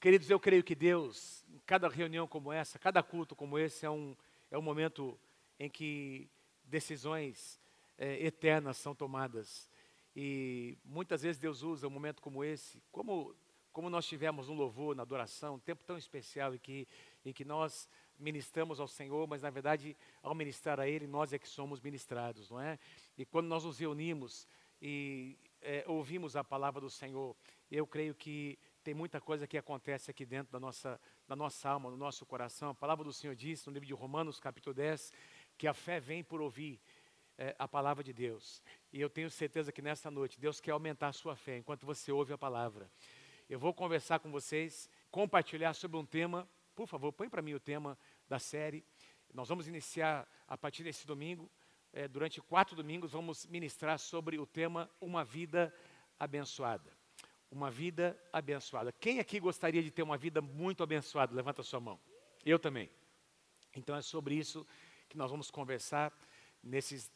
Queridos, eu creio que Deus, em cada reunião como essa, cada culto como esse, é um, é um momento em que decisões é, eternas são tomadas. E muitas vezes Deus usa um momento como esse, como, como nós tivemos um louvor, na adoração, um tempo tão especial em que, em que nós ministramos ao Senhor, mas na verdade, ao ministrar a Ele, nós é que somos ministrados, não é? E quando nós nos reunimos e é, ouvimos a palavra do Senhor, eu creio que tem muita coisa que acontece aqui dentro da nossa, da nossa alma, no nosso coração. A palavra do Senhor diz no livro de Romanos, capítulo 10, que a fé vem por ouvir é, a palavra de Deus. E eu tenho certeza que nesta noite Deus quer aumentar a sua fé enquanto você ouve a palavra. Eu vou conversar com vocês, compartilhar sobre um tema. Por favor, põe para mim o tema da série. Nós vamos iniciar a partir desse domingo. É, durante quatro domingos, vamos ministrar sobre o tema Uma Vida Abençoada uma vida abençoada. Quem aqui gostaria de ter uma vida muito abençoada? Levanta a sua mão. Eu também. Então é sobre isso que nós vamos conversar nesses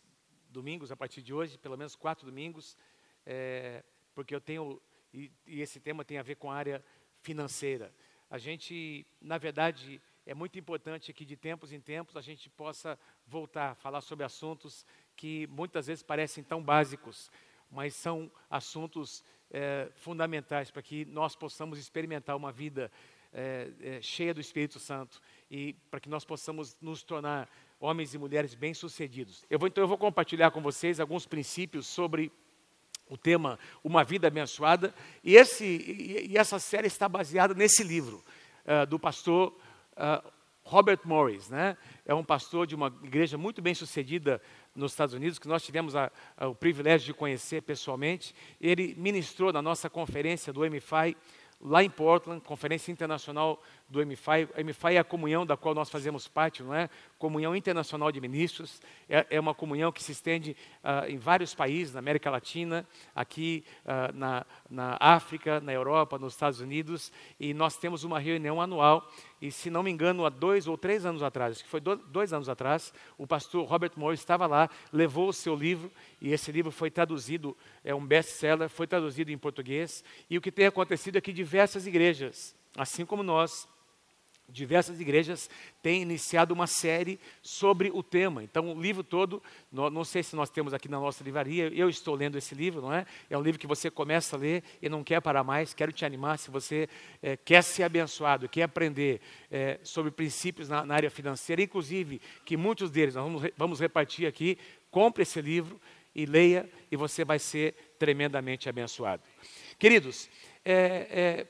domingos, a partir de hoje, pelo menos quatro domingos, é, porque eu tenho, e, e esse tema tem a ver com a área financeira. A gente, na verdade, é muito importante que de tempos em tempos a gente possa voltar a falar sobre assuntos que muitas vezes parecem tão básicos, mas são assuntos é, fundamentais para que nós possamos experimentar uma vida é, é, cheia do Espírito Santo e para que nós possamos nos tornar homens e mulheres bem-sucedidos. Eu vou, então eu vou compartilhar com vocês alguns princípios sobre o tema Uma Vida Abençoada e, esse, e, e essa série está baseada nesse livro uh, do pastor uh, Robert Morris, né? é um pastor de uma igreja muito bem sucedida nos Estados Unidos, que nós tivemos a, a, o privilégio de conhecer pessoalmente. Ele ministrou na nossa conferência do MFI, lá em Portland, Conferência Internacional do MFI. A MFI é a comunhão da qual nós fazemos parte, não é? Comunhão Internacional de Ministros. É, é uma comunhão que se estende uh, em vários países, na América Latina, aqui uh, na, na África, na Europa, nos Estados Unidos. E nós temos uma reunião anual. E, se não me engano, há dois ou três anos atrás, acho que foi dois anos atrás, o pastor Robert Moore estava lá, levou o seu livro, e esse livro foi traduzido, é um best-seller, foi traduzido em português. E o que tem acontecido é que diversas igrejas, assim como nós, diversas igrejas têm iniciado uma série sobre o tema. Então, o livro todo, não, não, sei se nós temos aqui na nossa livraria, eu estou lendo esse livro, não é? É um livro que você começa a ler e não quer parar mais. Quero te animar, se você é, quer ser abençoado, quer aprender é, sobre princípios na, na, área financeira, inclusive que muitos deles nós vamos, vamos repartir aqui, compre esse livro e leia e você vai ser tremendamente abençoado. Queridos, é,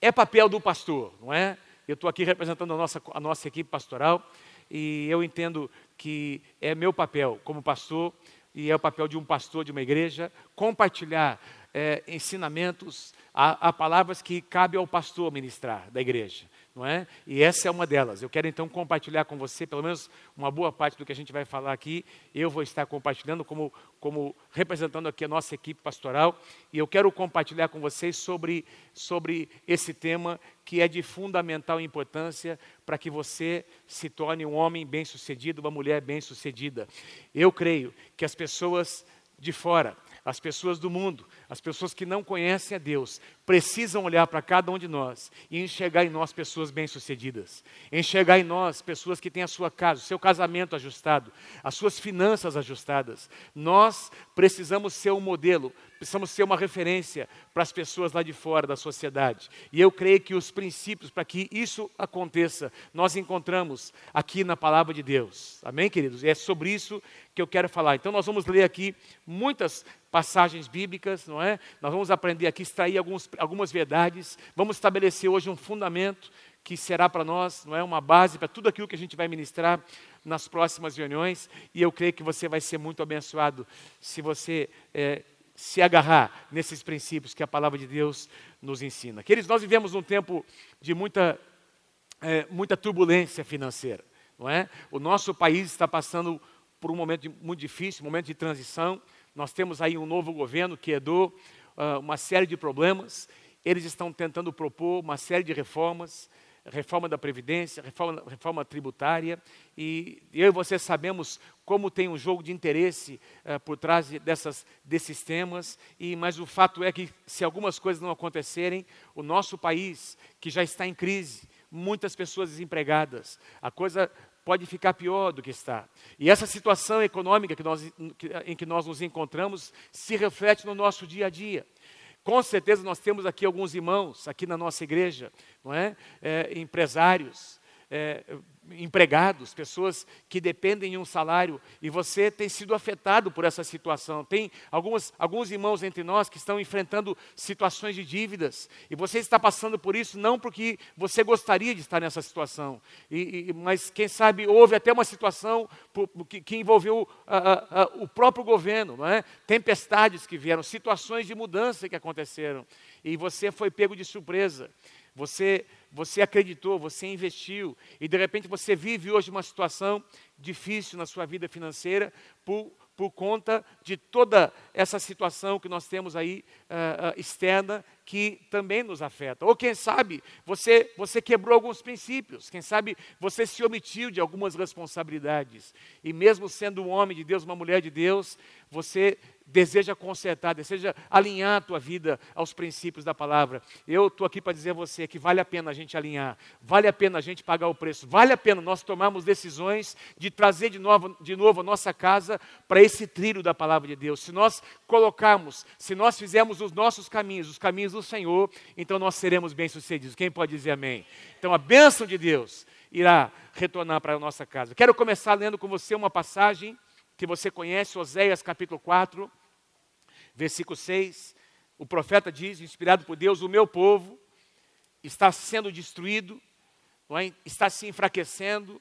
é, é papel do pastor, não é? Eu estou aqui representando a nossa, a nossa equipe pastoral e eu entendo que é meu papel como pastor e é o papel de um pastor de uma igreja compartilhar é, ensinamentos, há, há palavras que cabe ao pastor ministrar da igreja não é? E essa é uma delas. Eu quero então compartilhar com você, pelo menos uma boa parte do que a gente vai falar aqui, eu vou estar compartilhando como, como representando aqui a nossa equipe pastoral, e eu quero compartilhar com vocês sobre, sobre esse tema que é de fundamental importância para que você se torne um homem bem-sucedido, uma mulher bem-sucedida. Eu creio que as pessoas de fora, as pessoas do mundo, as pessoas que não conhecem a Deus, precisam olhar para cada um de nós e enxergar em nós pessoas bem-sucedidas. Enxergar em nós pessoas que têm a sua casa, o seu casamento ajustado, as suas finanças ajustadas. Nós precisamos ser um modelo, precisamos ser uma referência para as pessoas lá de fora da sociedade. E eu creio que os princípios para que isso aconteça, nós encontramos aqui na palavra de Deus. Amém, queridos? E é sobre isso que eu quero falar. Então nós vamos ler aqui muitas passagens bíblicas, não é? Nós vamos aprender aqui, extrair alguns, algumas verdades, vamos estabelecer hoje um fundamento que será para nós, não é, uma base para tudo aquilo que a gente vai ministrar nas próximas reuniões, e eu creio que você vai ser muito abençoado se você é, se agarrar nesses princípios que a palavra de Deus nos ensina. Queridos, nós vivemos um tempo de muita, é, muita turbulência financeira, não é? O nosso país está passando por um momento muito difícil, um momento de transição. Nós temos aí um novo governo que herdou uh, uma série de problemas. Eles estão tentando propor uma série de reformas. reforma da Previdência, reforma, reforma tributária, e eu e você sabemos como tem um jogo de interesse uh, por trás dessas, desses temas, e mas o fato é que se algumas coisas não acontecerem, o nosso país, que já está em crise, muitas pessoas desempregadas, a coisa pode ficar pior do que está. E essa situação econômica que nós, em que nós nos encontramos se reflete no nosso dia a dia. Com certeza nós temos aqui alguns irmãos, aqui na nossa igreja, não é? é empresários, é, empregados, pessoas que dependem de um salário, e você tem sido afetado por essa situação. Tem algumas, alguns irmãos entre nós que estão enfrentando situações de dívidas, e você está passando por isso não porque você gostaria de estar nessa situação, e, e, mas quem sabe houve até uma situação por, que, que, envolveu o próprio governo, não é? tempestades que vieram, situações de mudança que aconteceram, e você foi pego de surpresa. Você, você acreditou, você investiu, e de repente você vive hoje uma situação difícil na sua vida financeira por, por conta de toda essa situação que nós temos aí uh, uh, externa que também nos afeta. Ou quem sabe você, você quebrou alguns princípios, quem sabe você se omitiu de algumas responsabilidades. E mesmo sendo um homem de Deus, uma mulher de Deus, você deseja consertar, deseja alinhar a tua vida aos princípios da palavra. Eu estou aqui para dizer a você que vale a pena a gente alinhar, vale a pena a gente pagar o preço, vale a pena nós tomarmos decisões de trazer de novo, de novo a nossa casa para esse trilho da palavra de Deus. Se nós colocarmos, se nós fizermos os nossos caminhos, os caminhos do Senhor, então nós seremos bem-sucedidos. Quem pode dizer amém? Então a bênção de Deus irá retornar para a nossa casa. Quero começar lendo com você uma passagem que você conhece, Oséias capítulo 4, versículo 6, o profeta diz, inspirado por Deus: O meu povo está sendo destruído, é? está se enfraquecendo,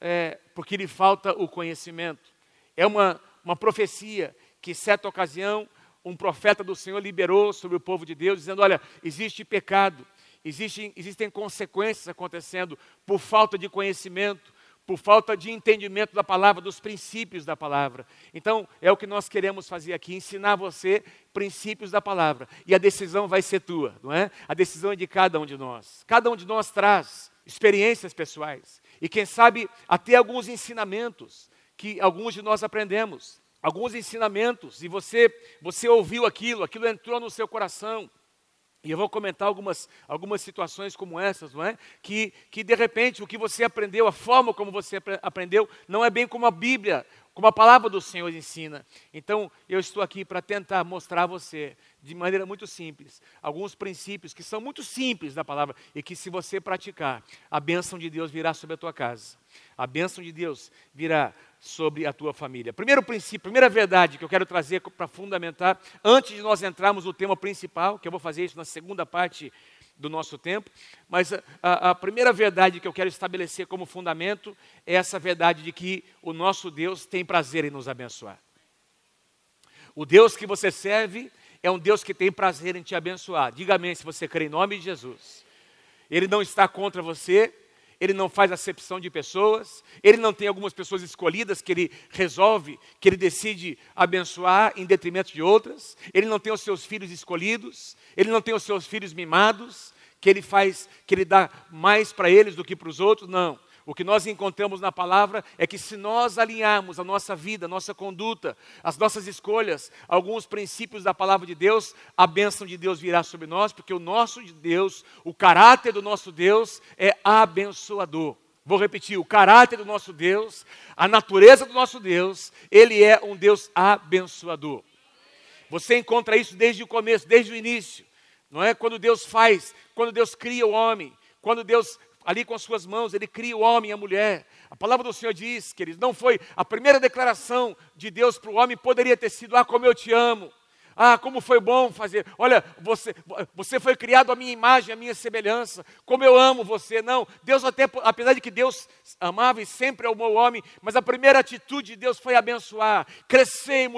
é, porque lhe falta o conhecimento. É uma, uma profecia que, certa ocasião, um profeta do Senhor liberou sobre o povo de Deus, dizendo: Olha, existe pecado, existem, existem consequências acontecendo por falta de conhecimento, por falta de entendimento da palavra, dos princípios da palavra. Então, é o que nós queremos fazer aqui, ensinar você princípios da palavra. E a decisão vai ser tua, não é? A decisão é de cada um de nós. Cada um de nós traz experiências pessoais e quem sabe até alguns ensinamentos que alguns de nós aprendemos. Alguns ensinamentos e você você ouviu aquilo, aquilo entrou no seu coração. E eu vou comentar algumas, algumas situações como essas, não é? Que, que de repente o que você aprendeu, a forma como você aprendeu, não é bem como a Bíblia, como a palavra do Senhor ensina. Então, eu estou aqui para tentar mostrar a você, de maneira muito simples, alguns princípios que são muito simples da palavra e que, se você praticar, a bênção de Deus virá sobre a tua casa. A bênção de Deus virá sobre a tua família. Primeiro princípio, primeira verdade que eu quero trazer para fundamentar, antes de nós entrarmos no tema principal, que eu vou fazer isso na segunda parte do nosso tempo, mas a, a, a primeira verdade que eu quero estabelecer como fundamento é essa verdade de que o nosso Deus tem prazer em nos abençoar. O Deus que você serve é um Deus que tem prazer em te abençoar. Diga amém se você crê em nome de Jesus. Ele não está contra você, ele não faz acepção de pessoas, ele não tem algumas pessoas escolhidas que ele resolve, que ele decide abençoar em detrimento de outras, ele não tem os seus filhos escolhidos, ele não tem os seus filhos mimados, que ele faz, que ele dá mais para eles do que para os outros, não. O que nós encontramos na palavra é que se nós alinharmos a nossa vida, a nossa conduta, as nossas escolhas, alguns princípios da palavra de Deus, a bênção de Deus virá sobre nós, porque o nosso Deus, o caráter do nosso Deus é abençoador. Vou repetir: o caráter do nosso Deus, a natureza do nosso Deus, ele é um Deus abençoador. Você encontra isso desde o começo, desde o início. Não é quando Deus faz, quando Deus cria o homem, quando Deus ali com as suas mãos, ele cria o homem e a mulher. A palavra do Senhor diz, queridos, não foi a primeira declaração de Deus para o homem, poderia ter sido: Ah, como eu te amo. Ah, como foi bom fazer. Olha, você, você foi criado à minha imagem, à minha semelhança. Como eu amo você. Não, Deus até, apesar de que Deus amava e sempre amou o homem, mas a primeira atitude de Deus foi abençoar, crescer e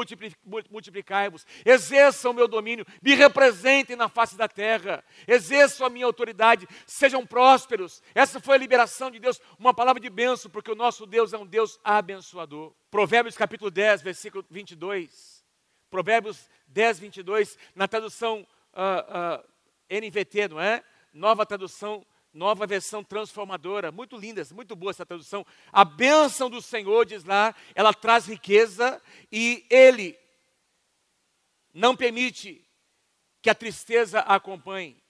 multiplicai-vos. Exerçam o meu domínio, me representem na face da terra. Exerçam a minha autoridade, sejam prósperos. Essa foi a liberação de Deus, uma palavra de bênção, porque o nosso Deus é um Deus abençoador. Provérbios capítulo 10, versículo 22. Provérbios 10, 22, na tradução uh, uh, NVT, não é? Nova tradução nova versão transformadora, muito linda, muito boa essa tradução. A bênção do Senhor, diz lá, ela traz riqueza e Ele não permite que a tristeza a acompanhe.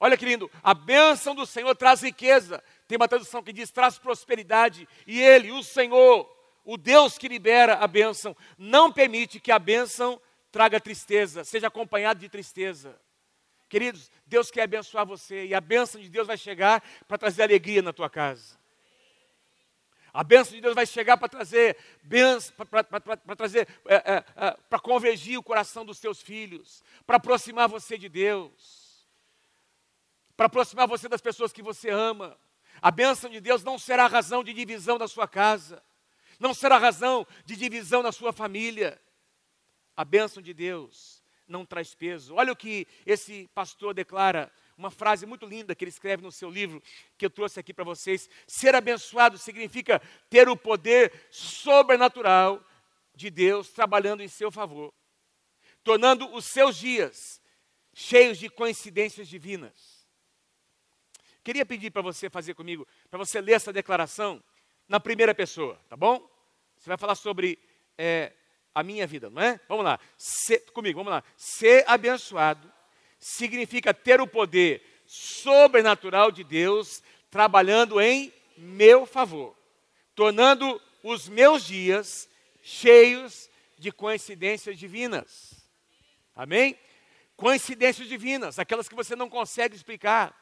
Olha que lindo, a bênção do Senhor traz riqueza. Tem uma tradução que diz traz prosperidade. E Ele, o Senhor, o Deus que libera a bênção, não permite que a bênção traga tristeza, seja acompanhado de tristeza. Queridos, Deus quer abençoar você e a bênção de Deus vai chegar para trazer alegria na tua casa. A bênção de Deus vai chegar para trazer bênção, para trazer, é, é, é, para convergir o coração dos seus filhos, para aproximar você de Deus, para aproximar você das pessoas que você ama. A bênção de Deus não será razão de divisão da sua casa, não será razão de divisão na sua família. A bênção de Deus não traz peso. Olha o que esse pastor declara, uma frase muito linda que ele escreve no seu livro, que eu trouxe aqui para vocês. Ser abençoado significa ter o poder sobrenatural de Deus trabalhando em seu favor, tornando os seus dias cheios de coincidências divinas. Queria pedir para você fazer comigo, para você ler essa declaração na primeira pessoa, tá bom? Você vai falar sobre é, a minha vida, não é? Vamos lá, ser, comigo, vamos lá. Ser abençoado significa ter o poder sobrenatural de Deus trabalhando em meu favor, tornando os meus dias cheios de coincidências divinas. Amém? Coincidências divinas, aquelas que você não consegue explicar.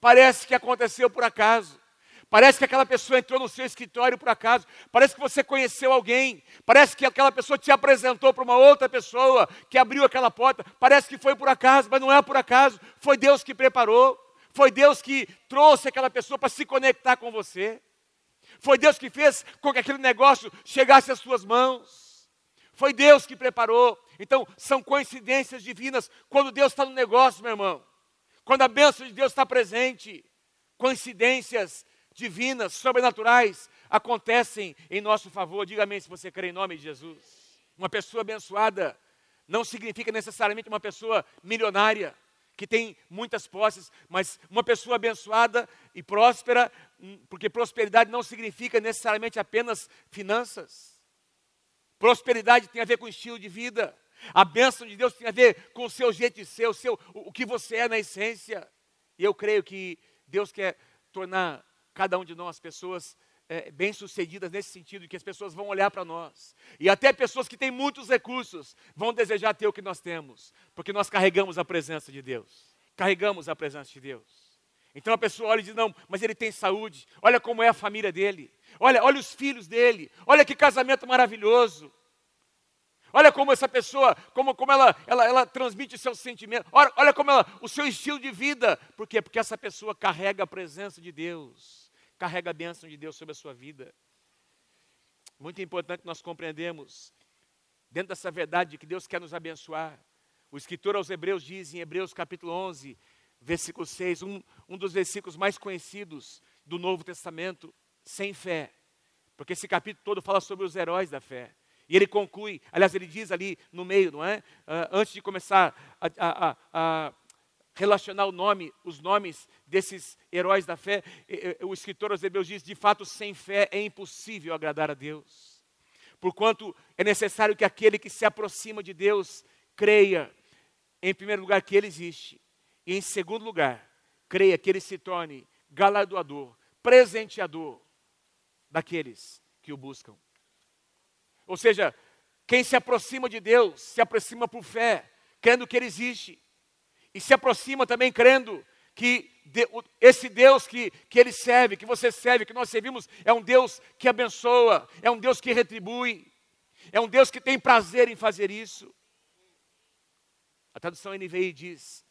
Parece que aconteceu por acaso. Parece que aquela pessoa entrou no seu escritório por acaso. Parece que você conheceu alguém. Parece que aquela pessoa te apresentou para uma outra pessoa que abriu aquela porta. Parece que foi por acaso, mas não é por acaso. Foi Deus que preparou. Foi Deus que trouxe aquela pessoa para se conectar com você. Foi Deus que fez com que aquele negócio chegasse às suas mãos. Foi Deus que preparou. Então, são coincidências divinas. Quando Deus está no negócio, meu irmão. Quando a bênção de Deus está presente. Coincidências divinas, sobrenaturais, acontecem em nosso favor. Diga amém se você crê em nome de Jesus. Uma pessoa abençoada não significa necessariamente uma pessoa milionária, que tem muitas posses, mas uma pessoa abençoada e próspera, hum, porque prosperidade não significa necessariamente apenas finanças. Prosperidade tem a ver com estilo de vida. A bênção de Deus tem a ver com o seu jeito de ser, o, seu, o que você é na essência. E eu creio que Deus quer tornar cada um de nós pessoas é, bem-sucedidas nesse sentido, que as pessoas vão olhar para nós. E até pessoas que têm muitos recursos vão desejar ter o que nós temos, porque nós carregamos a presença de Deus. Carregamos a presença de Deus. Então a pessoa olha e diz: Não, mas ele tem saúde. Olha como é a família dele. Olha, olha os filhos dele. Olha que casamento maravilhoso. Olha como essa pessoa, como, como ela, ela, ela transmite seus sentimentos. Olha, olha como ela, o seu estilo de vida. Por quê? Porque essa pessoa carrega a presença de Deus carrega a bênção de Deus sobre a sua vida. Muito importante nós compreendemos, dentro dessa verdade de que Deus quer nos abençoar. O escritor aos Hebreus diz em Hebreus capítulo 11, versículo 6, um, um dos versículos mais conhecidos do Novo Testamento, sem fé. Porque esse capítulo todo fala sobre os heróis da fé. E ele conclui, aliás, ele diz ali no meio, não é? Uh, antes de começar a, a, a, relacionar o nome, os nomes desses heróis da fé, o escritor aos Hebreus diz: de fato, sem fé é impossível agradar a Deus. Porquanto é necessário que aquele que se aproxima de Deus creia, em primeiro lugar, que Ele existe, e em segundo lugar, creia que Ele se torne galardoador, presenteador daqueles que o buscam. Ou seja, quem se aproxima de Deus se aproxima por fé, crendo que Ele existe e se aproxima também crendo que esse Deus que, que ele serve, que você serve, que nós servimos, é um Deus que abençoa, é um Deus que retribui, é um Deus que tem prazer em fazer isso. A tradução NVI diz: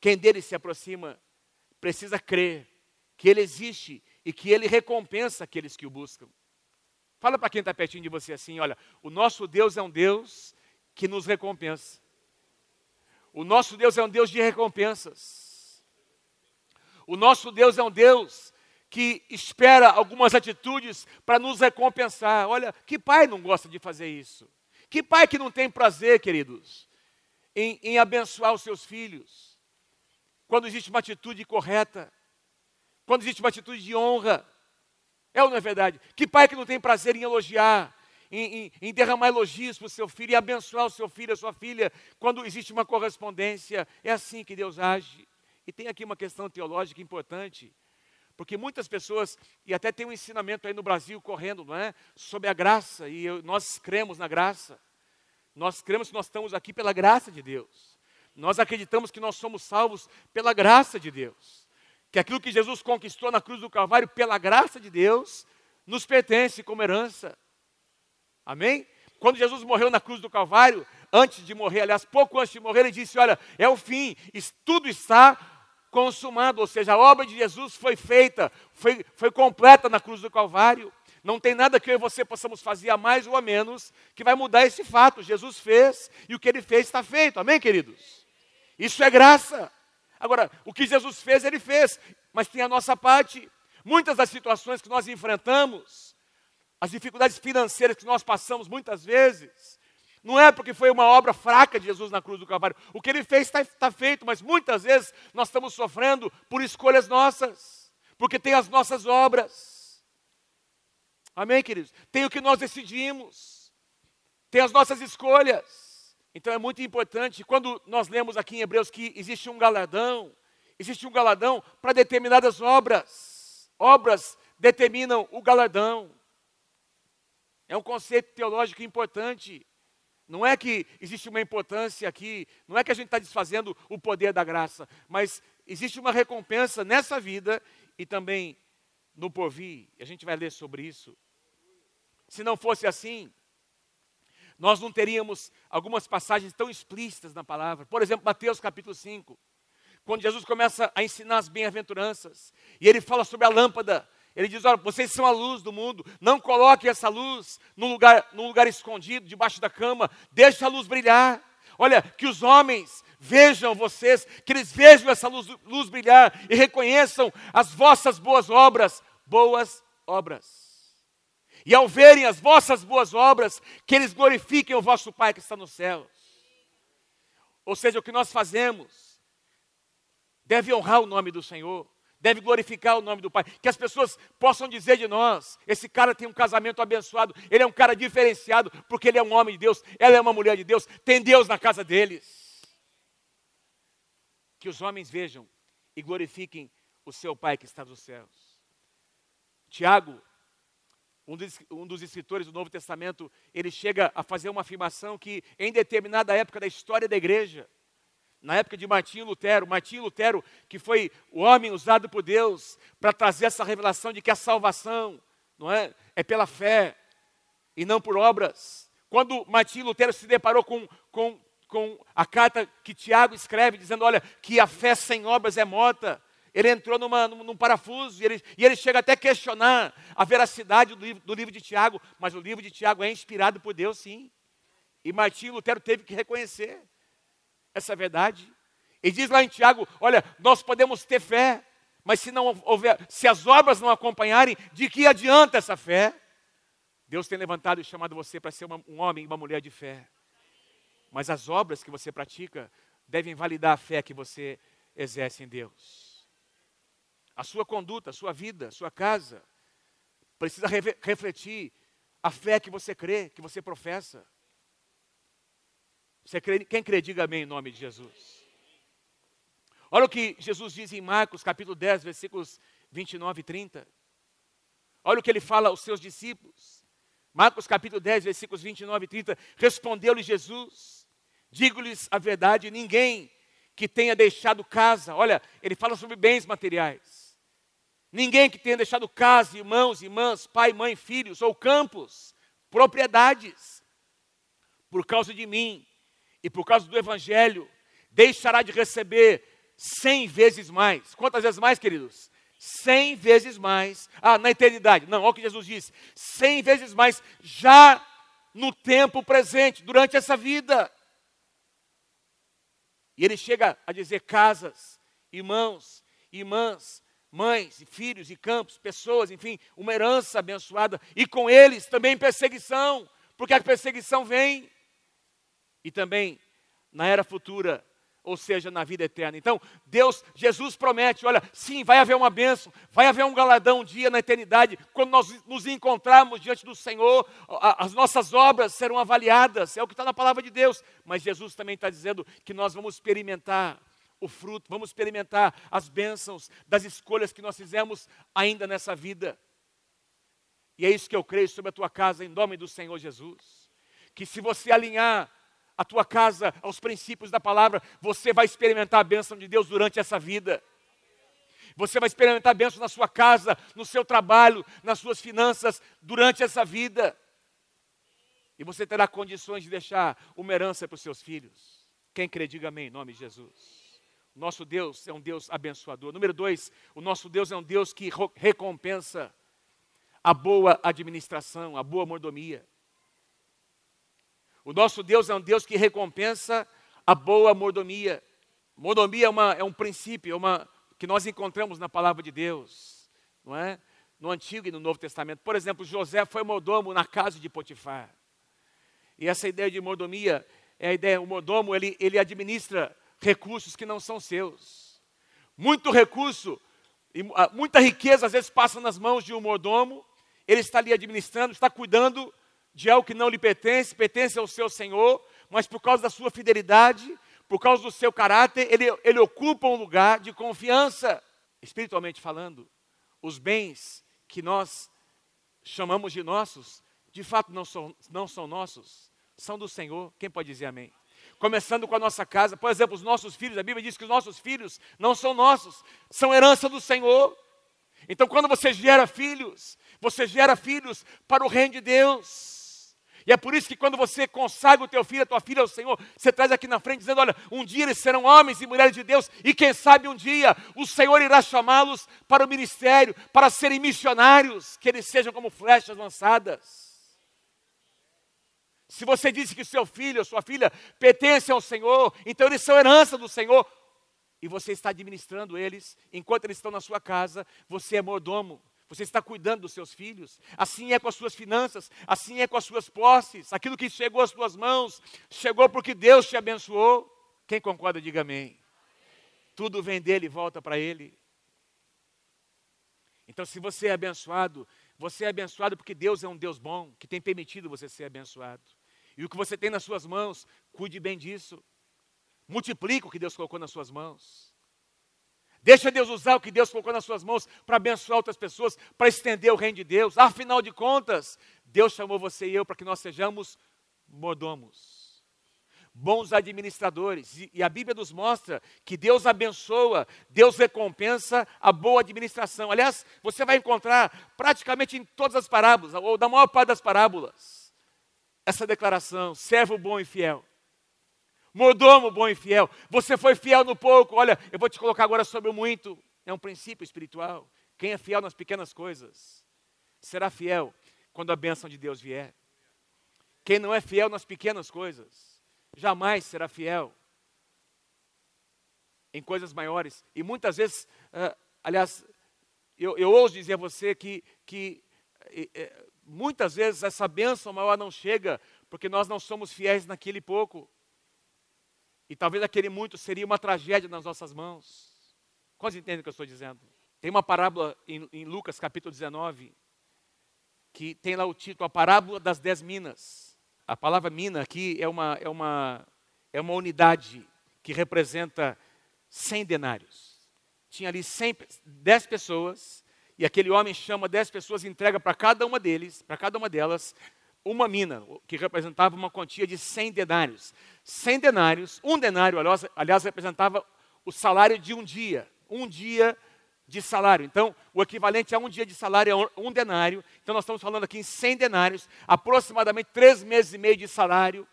quem dele se aproxima precisa crer que ele existe e que ele recompensa aqueles que o buscam. Fala para quem está pertinho de você assim: olha, o nosso Deus é um Deus que nos recompensa. O nosso Deus é um Deus de recompensas. O nosso Deus é um Deus que espera algumas atitudes para nos recompensar. Olha, que pai não gosta de fazer isso? Que pai que não tem prazer, queridos, em, em abençoar os seus filhos? quando existe uma atitude correta, quando existe uma atitude de honra. É ou não é verdade? Que pai que não tem prazer em elogiar, em, em, em derramar elogios para o seu filho e abençoar o seu filho, a sua filha, quando existe uma correspondência? É assim que Deus age. E tem aqui uma questão teológica importante. Porque muitas pessoas, e até tem um ensinamento aí no Brasil correndo, não é? Sobre a graça, e eu, nós cremos na graça. Nós cremos que nós estamos aqui pela graça de Deus. Nós acreditamos que nós somos salvos pela graça de Deus. Que aquilo que Jesus conquistou na cruz do Calvário, pela graça de Deus, nos pertence como herança. Amém? Quando Jesus morreu na cruz do Calvário, antes de morrer, aliás, pouco antes de morrer, ele disse: Olha, é o fim, tudo está consumado, ou seja, a obra de Jesus foi feita, foi, foi completa na cruz do Calvário. Não tem nada que eu e você possamos fazer a mais ou a menos que vai mudar esse fato. Jesus fez e o que ele fez está feito. Amém, queridos? Isso é graça. Agora, o que Jesus fez, ele fez, mas tem a nossa parte. Muitas das situações que nós enfrentamos, as dificuldades financeiras que nós passamos muitas vezes, não é porque foi uma obra fraca de Jesus na cruz do Calvário. O que ele fez está tá feito, mas muitas vezes nós estamos sofrendo por escolhas nossas, porque tem as nossas obras. Amém, queridos? Tem o que nós decidimos, tem as nossas escolhas. Então é muito importante, quando nós lemos aqui em Hebreus que existe um galardão, existe um galardão para determinadas obras. Obras determinam o galardão. É um conceito teológico importante. Não é que existe uma importância aqui, não é que a gente está desfazendo o poder da graça, mas existe uma recompensa nessa vida e também no porvir. A gente vai ler sobre isso. Se não fosse assim, nós não teríamos algumas passagens tão explícitas na palavra. Por exemplo, Mateus capítulo 5, quando Jesus começa a ensinar as bem-aventuranças, e ele fala sobre a lâmpada ele diz: Olha, vocês são a luz do mundo, não coloque essa luz num lugar, num lugar escondido, debaixo da cama, deixe a luz brilhar. Olha, que os homens vejam vocês, que eles vejam essa luz, luz brilhar e reconheçam as vossas boas obras, boas obras. E ao verem as vossas boas obras, que eles glorifiquem o vosso Pai que está nos céus. Ou seja, o que nós fazemos deve honrar o nome do Senhor deve glorificar o nome do Pai. Que as pessoas possam dizer de nós: esse cara tem um casamento abençoado, ele é um cara diferenciado, porque ele é um homem de Deus, ela é uma mulher de Deus, tem Deus na casa deles. Que os homens vejam e glorifiquem o seu Pai que está nos céus. Tiago, um dos, um dos escritores do Novo Testamento, ele chega a fazer uma afirmação que, em determinada época da história da igreja, na época de Martinho Lutero, Martinho Lutero, que foi o homem usado por Deus para trazer essa revelação de que a salvação, não é, é pela fé e não por obras. Quando Martinho Lutero se deparou com, com, com a carta que Tiago escreve, dizendo, olha, que a fé sem obras é morta, ele entrou numa, num, parafuso e ele, e ele, chega até a questionar a veracidade do livro, do livro de Tiago, mas o livro de Tiago é inspirado por Deus, sim. E Martinho Lutero teve que reconhecer essa verdade. E diz lá em Tiago: olha, nós podemos ter fé, mas se não houver, se as obras não acompanharem, de que adianta essa fé? Deus tem levantado e chamado você para ser uma, um homem e uma mulher de fé. Mas as obras que você pratica devem validar a fé que você exerce em Deus. A sua conduta, a sua vida, a sua casa precisa re refletir a fé que você crê, que você professa. Você crê, quem crê, diga amém em nome de Jesus. Olha o que Jesus diz em Marcos capítulo 10, versículos 29 e 30. Olha o que ele fala aos seus discípulos. Marcos capítulo 10, versículos 29 e 30. Respondeu-lhe Jesus: Digo-lhes a verdade, ninguém que tenha deixado casa, olha, ele fala sobre bens materiais. Ninguém que tenha deixado casa, irmãos, irmãs, pai, mãe, filhos ou campos, propriedades, por causa de mim e por causa do Evangelho, deixará de receber cem vezes mais. Quantas vezes mais, queridos? Cem vezes mais. Ah, na eternidade. Não, olha o que Jesus disse. Cem vezes mais já no tempo presente, durante essa vida. E ele chega a dizer casas, irmãos, irmãs, mães filhos e campos, pessoas, enfim, uma herança abençoada. E com eles também perseguição, porque a perseguição vem. E também, na era futura, ou seja, na vida eterna. Então, Deus, Jesus promete: olha, sim, vai haver uma bênção, vai haver um galadão um dia na eternidade, quando nós nos encontrarmos diante do Senhor, as nossas obras serão avaliadas, é o que está na palavra de Deus. Mas Jesus também está dizendo que nós vamos experimentar o fruto, vamos experimentar as bênçãos das escolhas que nós fizemos ainda nessa vida. E é isso que eu creio sobre a tua casa, em nome do Senhor Jesus. Que se você alinhar a tua casa aos princípios da palavra, você vai experimentar a bênção de Deus durante essa vida. Você vai experimentar a bênção na sua casa, no seu trabalho, nas suas finanças, durante essa vida. E você terá condições de deixar uma herança para os seus filhos. Quem crê, diga amém, em nome de Jesus. Nosso Deus é um Deus abençoador. Número dois, o nosso Deus é um Deus que recompensa a boa administração, a boa mordomia. O nosso Deus é um Deus que recompensa a boa mordomia. Mordomia é, uma, é um princípio, é uma, que nós encontramos na palavra de Deus, não é? No Antigo e no Novo Testamento. Por exemplo, José foi mordomo na casa de Potifar. E essa ideia de mordomia é a ideia, o mordomo, ele, ele administra recursos que não são seus. Muito recurso, ah, muita riqueza às vezes passa nas mãos de um mordomo, ele está ali administrando, está cuidando de algo que não lhe pertence, pertence ao seu Senhor, mas por causa da sua fidelidade, por causa do seu caráter, ele, ele ocupa um lugar de confiança. Espiritualmente falando, os bens que nós chamamos de nossos, de fato não são, não são nossos, são do Senhor. Quem pode dizer amém? Começando com a nossa casa, por exemplo, os nossos filhos, a Bíblia diz que os nossos filhos não são nossos, são herança do Senhor. Então, quando você gera filhos, você gera filhos para o reino de Deus. E é por isso que quando você consagra o teu filho, a tua filha ao Senhor, você traz aqui na frente dizendo: olha, um dia eles serão homens e mulheres de Deus, e quem sabe um dia o Senhor irá chamá-los para o ministério, para serem missionários, que eles sejam como flechas lançadas. Se você disse que seu filho ou sua filha pertence ao Senhor, então eles são herança do Senhor, e você está administrando eles, enquanto eles estão na sua casa, você é mordomo. Você está cuidando dos seus filhos. Assim é com as suas finanças, assim é com as suas posses. Aquilo que chegou às suas mãos, chegou porque Deus te abençoou. Quem concorda, diga amém. Tudo vem dele e volta para ele. Então, se você é abençoado, você é abençoado porque Deus é um Deus bom, que tem permitido você ser abençoado. E o que você tem nas suas mãos, cuide bem disso. Multiplique o que Deus colocou nas suas mãos. Deixa Deus usar o que Deus colocou nas suas mãos para abençoar outras pessoas, para estender o reino de Deus. Afinal de contas, Deus chamou você e eu para que nós sejamos mordomos, bons administradores. E, a Bíblia nos mostra que Deus abençoa, Deus recompensa a boa administração. Aliás, você vai encontrar praticamente em todas as parábolas, ou na maior parte das parábolas, essa declaração: servo bom e fiel. Mordomo bom e fiel. Você foi fiel no pouco. Olha, eu vou te colocar agora sobre o muito. É um princípio espiritual. Quem é fiel nas pequenas coisas será fiel quando a bênção de Deus vier. Quem não é fiel nas pequenas coisas jamais será fiel em coisas maiores. E muitas vezes, uh, aliás, eu, eu ouso dizer a você que, que uh, muitas vezes essa bênção maior não chega porque nós não somos fiéis naquele pouco. E talvez aquele muito seria uma tragédia nas nossas mãos. Quase entendem o que eu estou dizendo? Tem uma parábola em, em, Lucas capítulo 19, que tem lá o título, a parábola das dez minas. A palavra mina aqui é uma, é uma, é uma unidade que representa cem denários. Tinha ali 100, 10 pessoas, e aquele homem chama dez pessoas e entrega para cada uma deles, para cada uma delas, uma mina, que representava uma quantia de 100 denários. 100 denários, um denário, aliás, representava o salário de um dia, um dia de salário. Então, o equivalente a um dia de salário é um denário. Então, nós estamos falando aqui em 100 denários, aproximadamente três meses e meio de salário.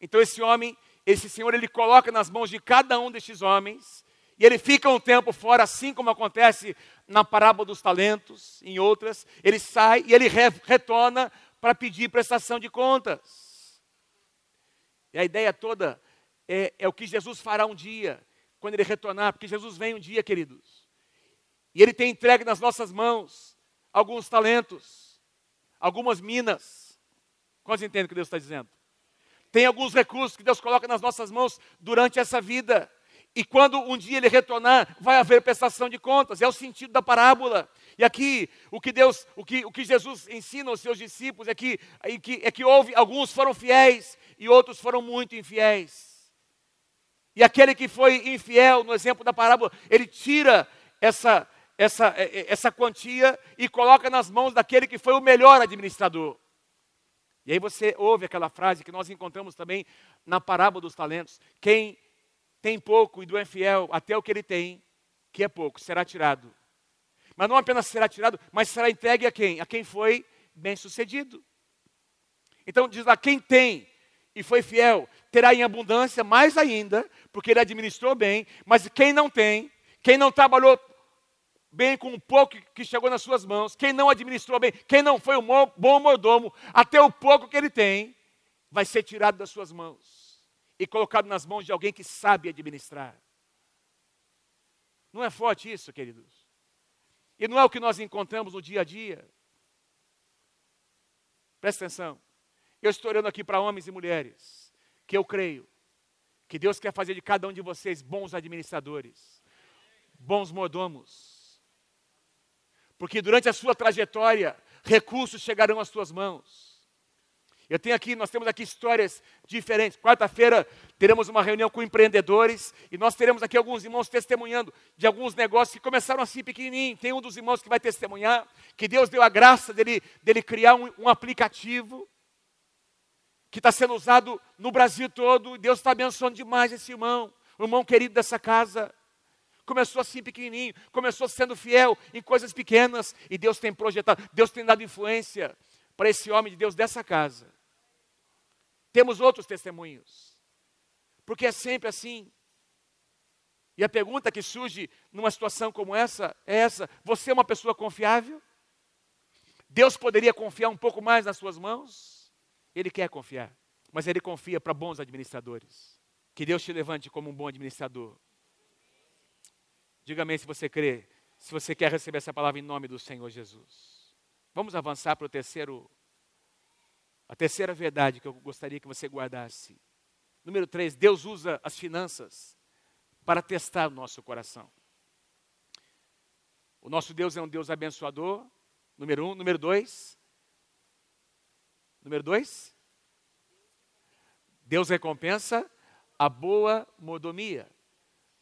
Então, esse homem, esse senhor, ele coloca nas mãos de cada um destes homens, e ele fica um tempo fora, assim como acontece na parábola dos talentos, em outras. Ele sai e ele retorna para pedir prestação de contas. E a ideia toda é, é o que Jesus fará um dia, quando ele retornar, porque Jesus vem um dia, queridos. E ele tem entregue nas nossas mãos alguns talentos, algumas minas. Quase entendem o que Deus está dizendo? Tem alguns recursos que Deus coloca nas nossas mãos durante essa vida. e quando um dia ele retornar, vai haver prestação de contas. É o sentido da parábola. E aqui, o que Deus, o que, o que Jesus ensina aos seus discípulos é que, é que, é que houve, alguns foram fiéis e outros foram muito infiéis. E aquele que foi infiel, no exemplo da parábola, ele tira essa, essa, é, é, essa quantia e coloca nas mãos daquele que foi o melhor administrador. E aí você ouve aquela frase que nós encontramos também na parábola dos talentos: quem tem pouco e do infiel até o que ele tem, que é pouco, será tirado. Mas não apenas será tirado, mas será entregue a quem? A quem foi bem sucedido. Então diz lá: quem tem e foi fiel, terá em abundância mais ainda, porque ele administrou bem, mas quem não tem, quem não trabalhou bem com o pouco que chegou nas suas mãos, quem não administrou bem, quem não foi um bom mordomo, até o pouco que ele tem, vai ser tirado das suas mãos e colocado nas mãos de alguém que sabe administrar. Não é forte isso, queridos? E não é o que nós encontramos no dia a dia. Presta atenção. Eu estou orando aqui para homens e mulheres, que eu creio que Deus quer fazer de cada um de vocês bons administradores, bons mordomos. Porque durante a sua trajetória, recursos chegarão às suas mãos. Eu tenho aqui, nós temos aqui histórias diferentes. Quarta-feira teremos uma reunião com empreendedores e nós teremos aqui alguns irmãos testemunhando de alguns negócios que começaram assim pequenininho. Tem um dos irmãos que vai testemunhar que Deus deu a graça dele, dele criar um, um aplicativo que está sendo usado no Brasil todo. Deus está abençoando demais esse irmão, o irmão querido dessa casa. Começou assim pequenininho, começou sendo fiel em coisas pequenas e Deus tem projetado, Deus tem dado influência para esse homem de Deus dessa casa. Temos outros testemunhos, porque é sempre assim. E a pergunta que surge numa situação como essa é essa: você é uma pessoa confiável? Deus poderia confiar um pouco mais nas suas mãos? Ele quer confiar, mas ele confia para bons administradores. Que Deus te levante como um bom administrador. Diga amém se você crê, se você quer receber essa palavra em nome do Senhor Jesus. Vamos avançar para o terceiro, a terceira verdade que eu gostaria que você guardasse. Número três, Deus usa as finanças para testar o nosso coração. O nosso Deus é um Deus abençoador, número um. Número dois, Número dois, Deus recompensa a boa modomia,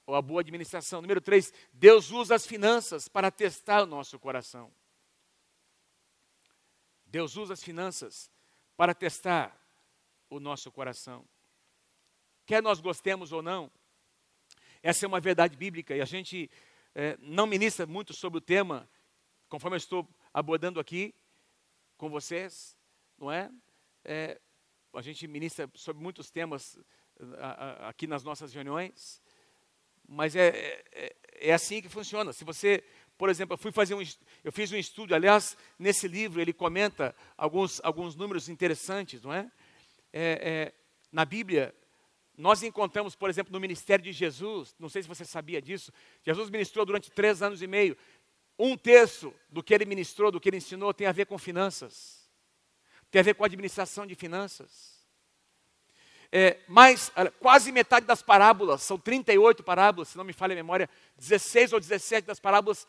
ou a boa administração. Número três, Deus usa as finanças para testar o nosso coração. Deus usa as finanças para testar o nosso coração. Quer nós gostemos ou não, essa é uma verdade bíblica e a gente é, não ministra muito sobre o tema, conforme eu estou abordando aqui com vocês, não é? é a gente ministra sobre muitos temas a, a, aqui nas nossas reuniões, mas é, é, é, assim que funciona. Se você, por exemplo, eu fui fazer um, eu fiz um estudo, aliás, nesse livro ele comenta alguns, alguns números interessantes, não é? é, é na Bíblia, nós encontramos, por exemplo, no ministério de Jesus, não sei se você sabia disso, Jesus ministrou durante três anos e meio. Um terço do que ele ministrou, do que ele ensinou, tem a ver com finanças tem a ver com administração de finanças. É, mas quase metade das parábolas, são 38 parábolas, se não me falha a memória, 16 ou 17 das parábolas,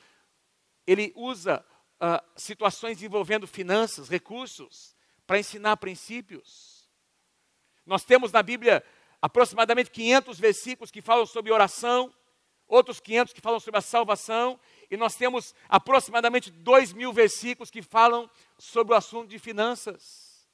ele usa uh, situações envolvendo finanças, recursos, para ensinar princípios. Nós temos na Bíblia aproximadamente 500 versículos que falam sobre oração, outros 500 que falam sobre a salvação, e nós temos aproximadamente 2 mil versículos que falam sobre o assunto de finanças.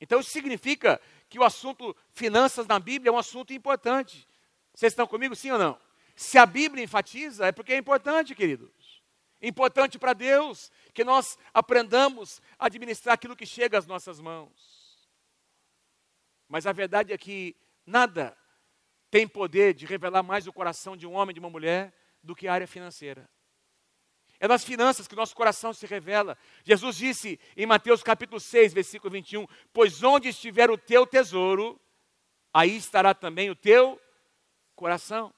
Então isso significa que o assunto finanças na Bíblia é um assunto importante. Vocês estão comigo, sim ou não? Se a Bíblia enfatiza, é porque é importante, queridos. Importante para Deus que nós aprendamos a administrar aquilo que chega às nossas mãos. Mas a verdade é que nada tem poder de revelar mais o coração de um homem de uma mulher do que a área financeira. É nas finanças que nosso coração se revela. Jesus disse em Mateus capítulo 6, versículo 21, pois onde estiver o teu tesouro, aí estará também o teu coração.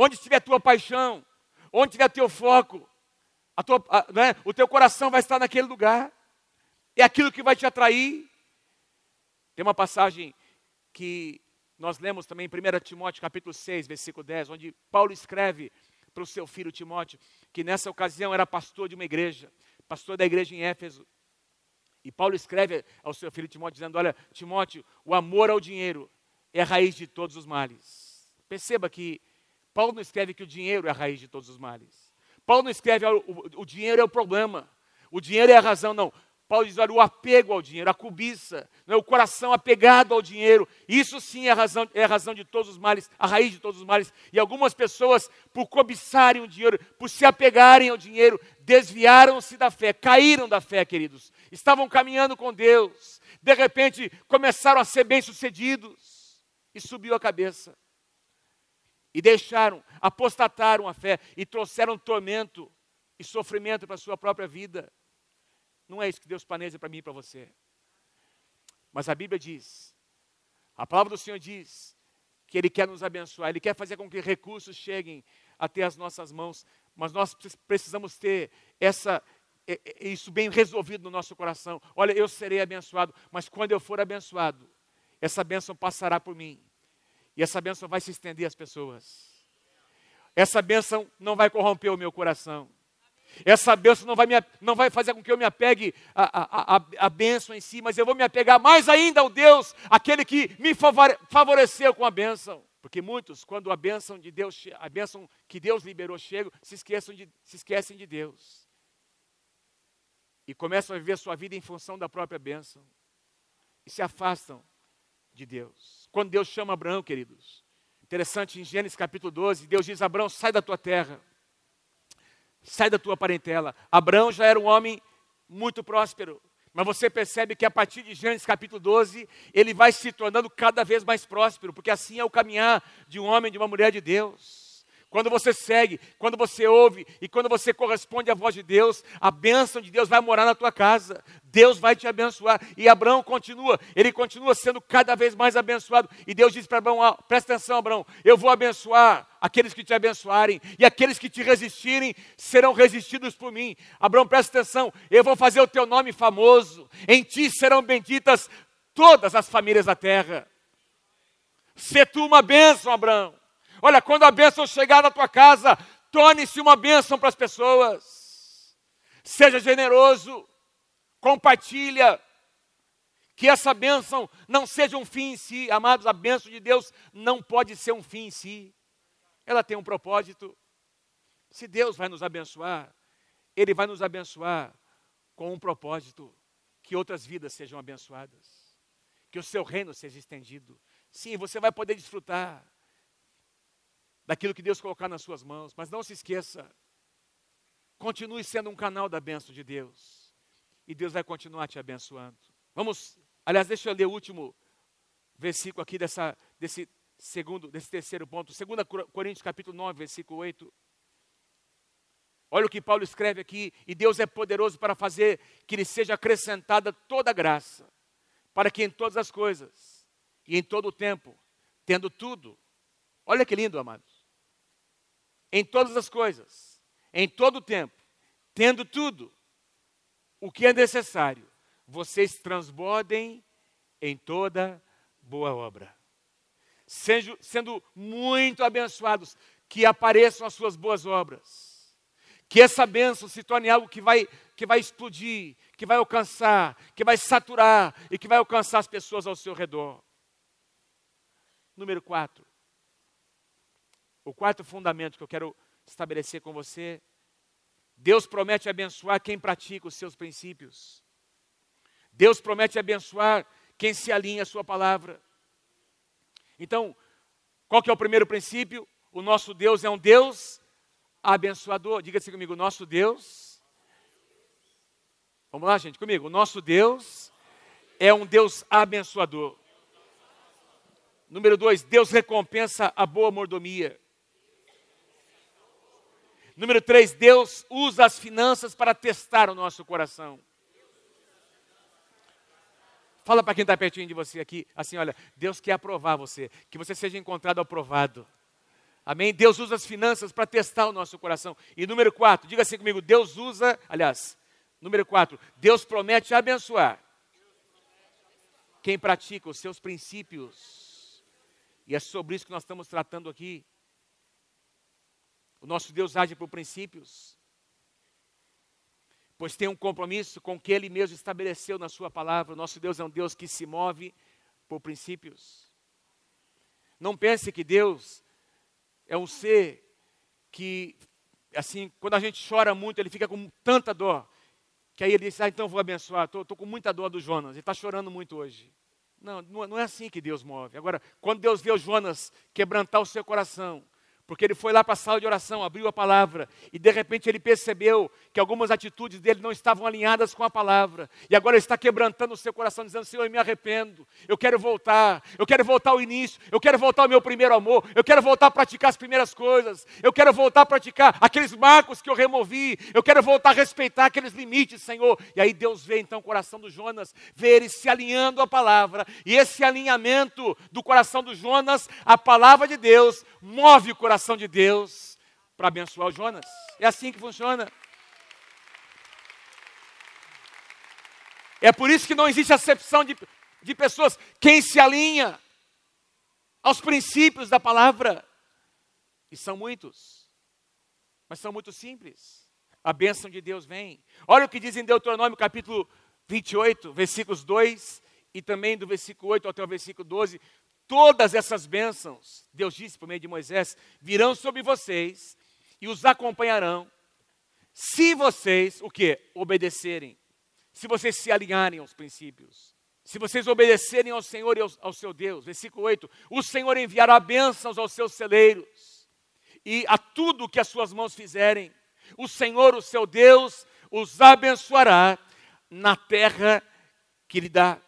Onde estiver a tua paixão, onde estiver teu foco, a tua, a, né, o teu coração vai estar naquele lugar. É aquilo que vai te atrair. Tem uma passagem que Nós lemos também em 1 Timóteo capítulo 6, versículo 10, onde Paulo escreve para o seu filho Timóteo, que nessa ocasião era pastor de uma igreja, pastor da igreja em Éfeso. E Paulo escreve ao seu filho Timóteo, dizendo: Olha, Timóteo, o amor ao dinheiro é a raiz de todos os males. Perceba que Paulo não escreve que o dinheiro é a raiz de todos os males. Paulo não escreve o, o, o dinheiro é o problema, o dinheiro é a razão, não. Paulo diz: olha, o apego ao dinheiro, a cobiça, né, o coração apegado ao dinheiro, isso sim é a, razão, é a razão de todos os males, a raiz de todos os males. E algumas pessoas, por cobiçarem o dinheiro, por se apegarem ao dinheiro, desviaram-se da fé, caíram da fé, queridos. Estavam caminhando com Deus, de repente começaram a ser bem-sucedidos, e subiu a cabeça. E deixaram, apostataram a fé e trouxeram tormento e sofrimento para a sua própria vida. Não é isso que Deus planeja para mim e para você. Mas a Bíblia diz, a palavra do Senhor diz, que Ele quer nos abençoar, Ele quer fazer com que recursos cheguem até as nossas mãos, mas nós precisamos ter essa, isso bem resolvido no nosso coração. Olha, eu serei abençoado, mas quando eu for abençoado, essa bênção passará por mim, e essa bênção vai se estender às pessoas. Essa bênção não vai corromper o meu coração. Essa bênção não vai, me, não vai fazer com que eu me apegue à, bênção em si, mas eu vou me apegar mais ainda ao Deus, aquele que me favoreceu com a bênção. Porque muitos, quando a bênção de Deus, a bênção que Deus liberou chega, se, esqueçam de, se esquecem de Deus. E começam a viver sua vida em função da própria bênção. E se afastam de Deus. Quando Deus chama Abraão, queridos, interessante, em Gênesis capítulo 12, Deus diz: Abraão, sai da tua terra sai da tua parentela. Abraão já era um homem muito próspero. Mas você percebe que a partir de Gênesis capítulo 12, ele vai se tornando cada vez mais próspero, porque assim é o caminhar de um homem, de uma mulher de Deus. Quando você segue, quando você ouve e quando você corresponde à voz de Deus, a bênção de Deus vai morar na tua casa. Deus vai te abençoar. E Abraão continua, ele continua sendo cada vez mais abençoado. E Deus diz para Abraão: ah, presta atenção, Abraão, eu vou abençoar aqueles que te abençoarem, e aqueles que te resistirem serão resistidos por mim. Abraão, presta atenção, eu vou fazer o teu nome famoso, em ti serão benditas todas as famílias da terra. Se tu uma bênção, Abraão. Olha, quando a bênção chegar na tua casa, torne-se uma bênção para as pessoas. Seja generoso, compartilha. Que essa bênção não seja um fim em si, amados, a bênção de Deus não pode ser um fim em si. Ela tem um propósito. Se Deus vai nos abençoar, Ele vai nos abençoar com um propósito: que outras vidas sejam abençoadas, que o seu reino seja estendido. Sim, você vai poder desfrutar daquilo que Deus colocar nas suas mãos. Mas não se esqueça, continue sendo um canal da bênção de Deus. E Deus vai continuar te abençoando. Vamos, aliás, deixa eu ler o último versículo aqui dessa, desse segundo, desse terceiro ponto. 2 Coríntios capítulo 9, versículo 8. Olha o que Paulo escreve aqui, e Deus é poderoso para fazer que lhe seja acrescentada toda graça, para que em todas as coisas e em todo o tempo, tendo tudo, olha que lindo, amados, em todas as coisas, em todo o tempo, tendo tudo o que é necessário, vocês transbordem em toda boa obra. Sendo, sendo muito abençoados, que apareçam as suas boas obras. Que essa bênção se torne algo que vai, que vai explodir, que vai alcançar, que vai saturar e que vai alcançar as pessoas ao seu redor. Número 4. O quarto fundamento que eu quero estabelecer com você, Deus promete abençoar quem pratica os seus princípios. Deus promete abençoar quem se alinha à sua palavra. Então, qual que é o primeiro princípio? O nosso Deus é um Deus abençoador. Diga assim comigo, nosso Deus. Vamos lá, gente, comigo. O nosso Deus é um Deus abençoador. Número dois, Deus recompensa a boa mordomia. Número três, Deus usa as finanças para testar o nosso coração. Fala para quem está pertinho de você aqui, assim, olha, Deus quer aprovar você, que você seja encontrado aprovado. Amém? Deus usa as finanças para testar o nosso coração. E número quatro, diga assim comigo, Deus usa, aliás, número quatro, Deus promete abençoar quem pratica os seus princípios. E é sobre isso que nós estamos tratando aqui. O nosso Deus age por princípios, pois tem um compromisso com o que Ele mesmo estabeleceu na Sua palavra. O nosso Deus é um Deus que se move por princípios. Não pense que Deus é um ser que, assim, quando a gente chora muito, ele fica com tanta dor, que aí ele diz: Ah, então vou abençoar, estou com muita dor do Jonas, ele está chorando muito hoje. Não, não é assim que Deus move. Agora, quando Deus vê o Jonas quebrantar o seu coração, porque ele foi lá para a sala de oração, abriu a palavra, e de repente ele percebeu que algumas atitudes dele não estavam alinhadas com a palavra, e agora ele está quebrantando o seu coração, dizendo: Senhor, eu me arrependo, eu quero voltar, eu quero voltar ao início, eu quero voltar ao meu primeiro amor, eu quero voltar a praticar as primeiras coisas, eu quero voltar a praticar aqueles marcos que eu removi, eu quero voltar a respeitar aqueles limites, Senhor. E aí Deus vê então o coração do Jonas, vê ele se alinhando à palavra, e esse alinhamento do coração do Jonas, a palavra de Deus, move o coração de Deus para abençoar o Jonas. É assim que funciona. É por isso que não existe acepção de, de pessoas. Quem se alinha aos princípios da palavra, e são muitos, mas são muito simples. A bênção de Deus vem. Olha o que diz em Deuteronômio capítulo 28, versículos 2 e também do versículo 8 até o versículo 12. Todas essas bênçãos, Deus disse por meio de Moisés, virão sobre vocês e os acompanharão, se vocês, o que? Obedecerem. Se vocês se alinharem aos princípios. Se vocês obedecerem ao Senhor e ao, ao seu Deus. Versículo 8: O Senhor enviará bênçãos aos seus celeiros e a tudo que as suas mãos fizerem. O Senhor, o seu Deus, os abençoará na terra que lhe dá.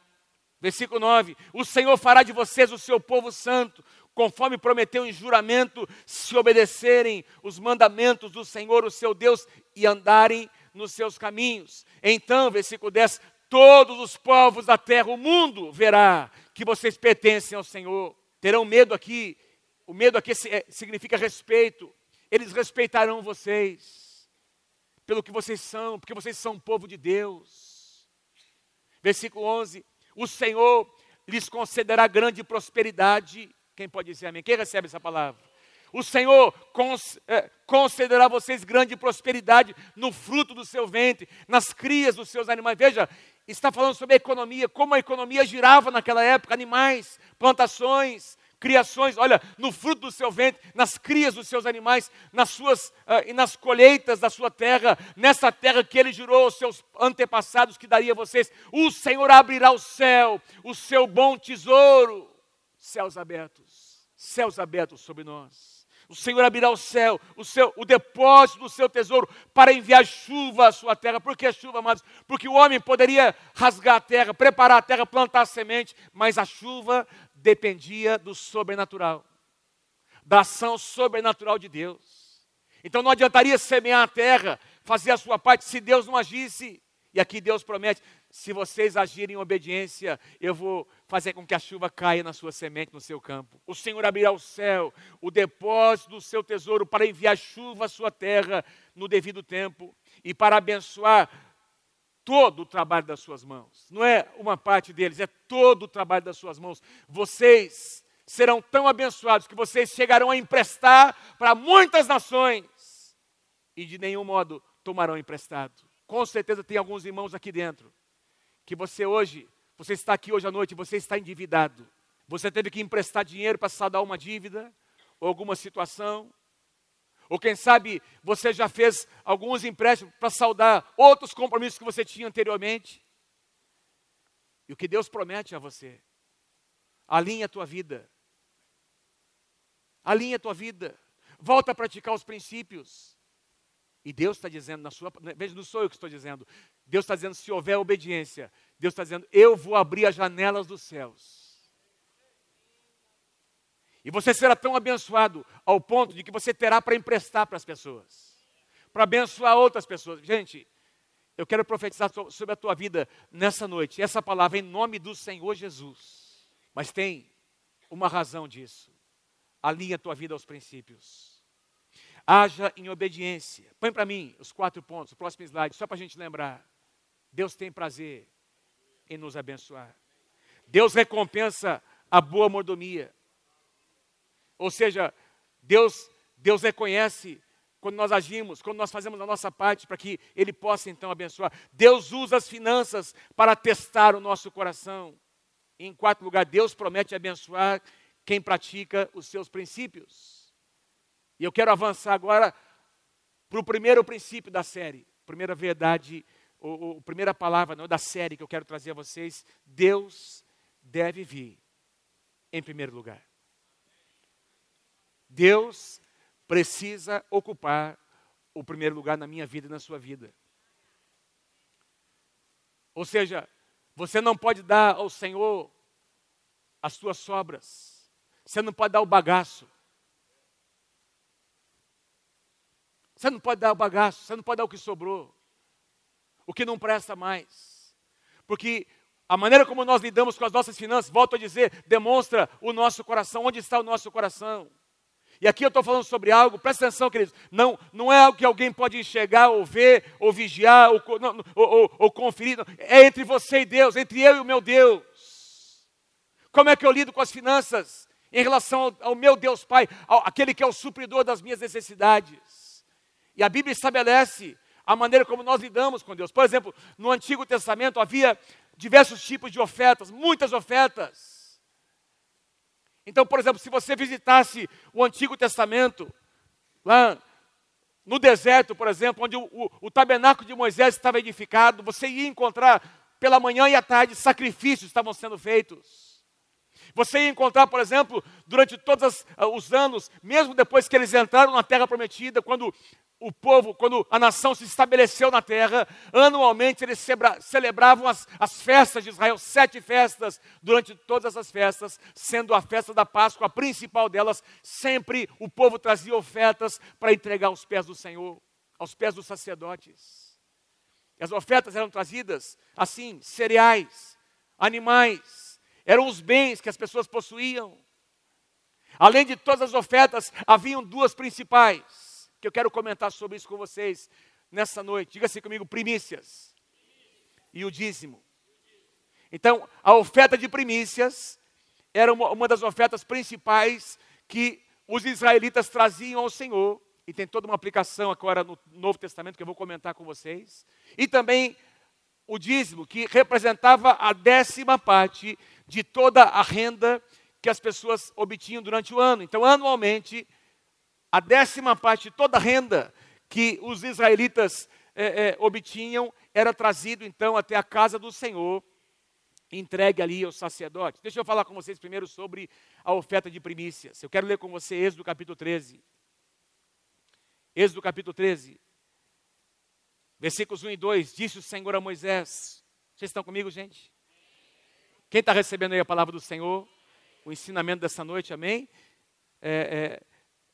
Versículo 9: O Senhor fará de vocês o seu povo santo, conforme prometeu em juramento, se obedecerem os mandamentos do Senhor, o seu Deus, e andarem nos seus caminhos. Então, versículo 10: Todos os povos da terra, o mundo verá que vocês pertencem ao Senhor. Terão medo aqui, o medo aqui é, significa respeito. Eles respeitarão vocês, pelo que vocês são, porque vocês são povo de Deus. Versículo 11: o Senhor lhes concederá grande prosperidade. Quem pode dizer amém? Quem recebe essa palavra? O Senhor é, concederá a vocês grande prosperidade no fruto do seu ventre, nas crias dos seus animais. Veja, está falando sobre a economia, como a economia girava naquela época: animais, plantações, criações, olha, no fruto do seu ventre, nas crias dos seus animais, nas suas uh, e nas colheitas da sua terra, nessa terra que ele jurou aos seus antepassados que daria a vocês. O Senhor abrirá o céu, o seu bom tesouro, céus abertos, céus abertos sobre nós. O Senhor abrirá o céu, o, seu, o depósito do seu tesouro, para enviar chuva à sua terra. Por que chuva, amados? Porque o homem poderia rasgar a terra, preparar a terra, plantar a semente, mas a chuva dependia do sobrenatural, da ação sobrenatural de Deus. Então não adiantaria semear a terra, fazer a sua parte, se Deus não agisse. E aqui Deus promete: se vocês agirem em obediência, eu vou fazer com que a chuva caia na sua semente, no seu campo. O Senhor abrirá o céu, o depósito do seu tesouro, para enviar chuva à sua terra no devido tempo e para abençoar todo o trabalho das suas mãos. Não é uma parte deles, é todo o trabalho das suas mãos. Vocês serão tão abençoados que vocês chegarão a emprestar para muitas nações e de nenhum modo tomarão emprestado. Com certeza tem alguns irmãos aqui dentro que você hoje, você está aqui hoje à noite, você está endividado. Você teve que emprestar dinheiro para saldar uma dívida ou alguma situação. Ou quem sabe você já fez alguns empréstimos para saldar outros compromissos que você tinha anteriormente. E o que Deus promete a você? Alinha a tua vida. Alinha a tua vida. Volta a praticar os princípios. E Deus está dizendo na sua. Veja, não sou eu que estou dizendo. Deus está dizendo: se houver obediência, Deus está dizendo: eu vou abrir as janelas dos céus e você será tão abençoado ao ponto de que você terá para emprestar para as pessoas, para abençoar outras pessoas. Gente, eu quero profetizar sobre a tua vida nessa noite, essa palavra em nome do Senhor Jesus. Mas tem uma razão disso. Alinha a tua vida aos princípios. Haja em obediência. Põe para mim os quatro pontos, o próximo slide, só para a gente lembrar. Deus tem prazer em nos abençoar. Deus recompensa a boa mordomia. Ou seja, Deus, Deus reconhece quando nós agimos, quando nós fazemos a nossa parte para que Ele possa então abençoar. Deus usa as finanças para testar o nosso coração. E, em quarto lugar, Deus promete abençoar quem pratica os seus princípios. E eu quero avançar agora para o primeiro princípio da série, primeira verdade, ou, ou primeira palavra não, da série que eu quero trazer a vocês. Deus deve vir em primeiro lugar. Deus precisa ocupar o primeiro lugar na minha vida e na sua vida. Ou seja, você não pode dar ao Senhor as suas sobras. Você não pode dar o bagaço. Você não pode dar o bagaço, você não pode dar o que sobrou. O que não presta mais. Porque a maneira como nós lidamos com as nossas finanças, volto a dizer, demonstra o nosso coração, onde está o nosso coração. E aqui eu estou falando sobre algo, presta atenção, queridos, não, não é algo que alguém pode enxergar, ou ver, ou vigiar, ou, não, ou, ou, ou conferir, não. é entre você e Deus, entre eu e o meu Deus. Como é que eu lido com as finanças em relação ao, ao meu Deus Pai, ao, aquele que é o supridor das minhas necessidades? E a Bíblia estabelece a maneira como nós lidamos com Deus. Por exemplo, no Antigo Testamento havia diversos tipos de ofertas, muitas ofertas. Então, por exemplo, se você visitasse o Antigo Testamento, lá no deserto, por exemplo, onde o, o, o tabernáculo de Moisés estava edificado, você ia encontrar pela manhã e à tarde sacrifícios estavam sendo feitos. Você ia encontrar, por exemplo, durante todos os anos, mesmo depois que eles entraram na terra prometida, quando o povo, quando a nação se estabeleceu na terra, anualmente eles celebravam as, as festas de Israel, sete festas, durante todas as festas, sendo a festa da Páscoa a principal delas, sempre o povo trazia ofertas para entregar aos pés do Senhor, aos pés dos sacerdotes. E as ofertas eram trazidas assim: cereais, animais, eram os bens que as pessoas possuíam. Além de todas as ofertas, haviam duas principais que eu quero comentar sobre isso com vocês nessa noite. Diga assim comigo: primícias e o dízimo. Então, a oferta de primícias era uma, uma das ofertas principais que os israelitas traziam ao Senhor, e tem toda uma aplicação agora no Novo Testamento que eu vou comentar com vocês, e também o dízimo, que representava a décima parte de toda a renda que as pessoas obtinham durante o ano. Então, anualmente, a décima parte de toda a renda que os israelitas é, é, obtinham era trazido então até a casa do Senhor, entregue ali aos sacerdotes. Deixa eu falar com vocês primeiro sobre a oferta de primícias. Eu quero ler com você Êxodo capítulo 13. Êxodo capítulo 13, versículos 1 e 2. Disse o Senhor a Moisés. Vocês estão comigo, gente? Quem está recebendo aí a palavra do Senhor? O ensinamento dessa noite, amém? É,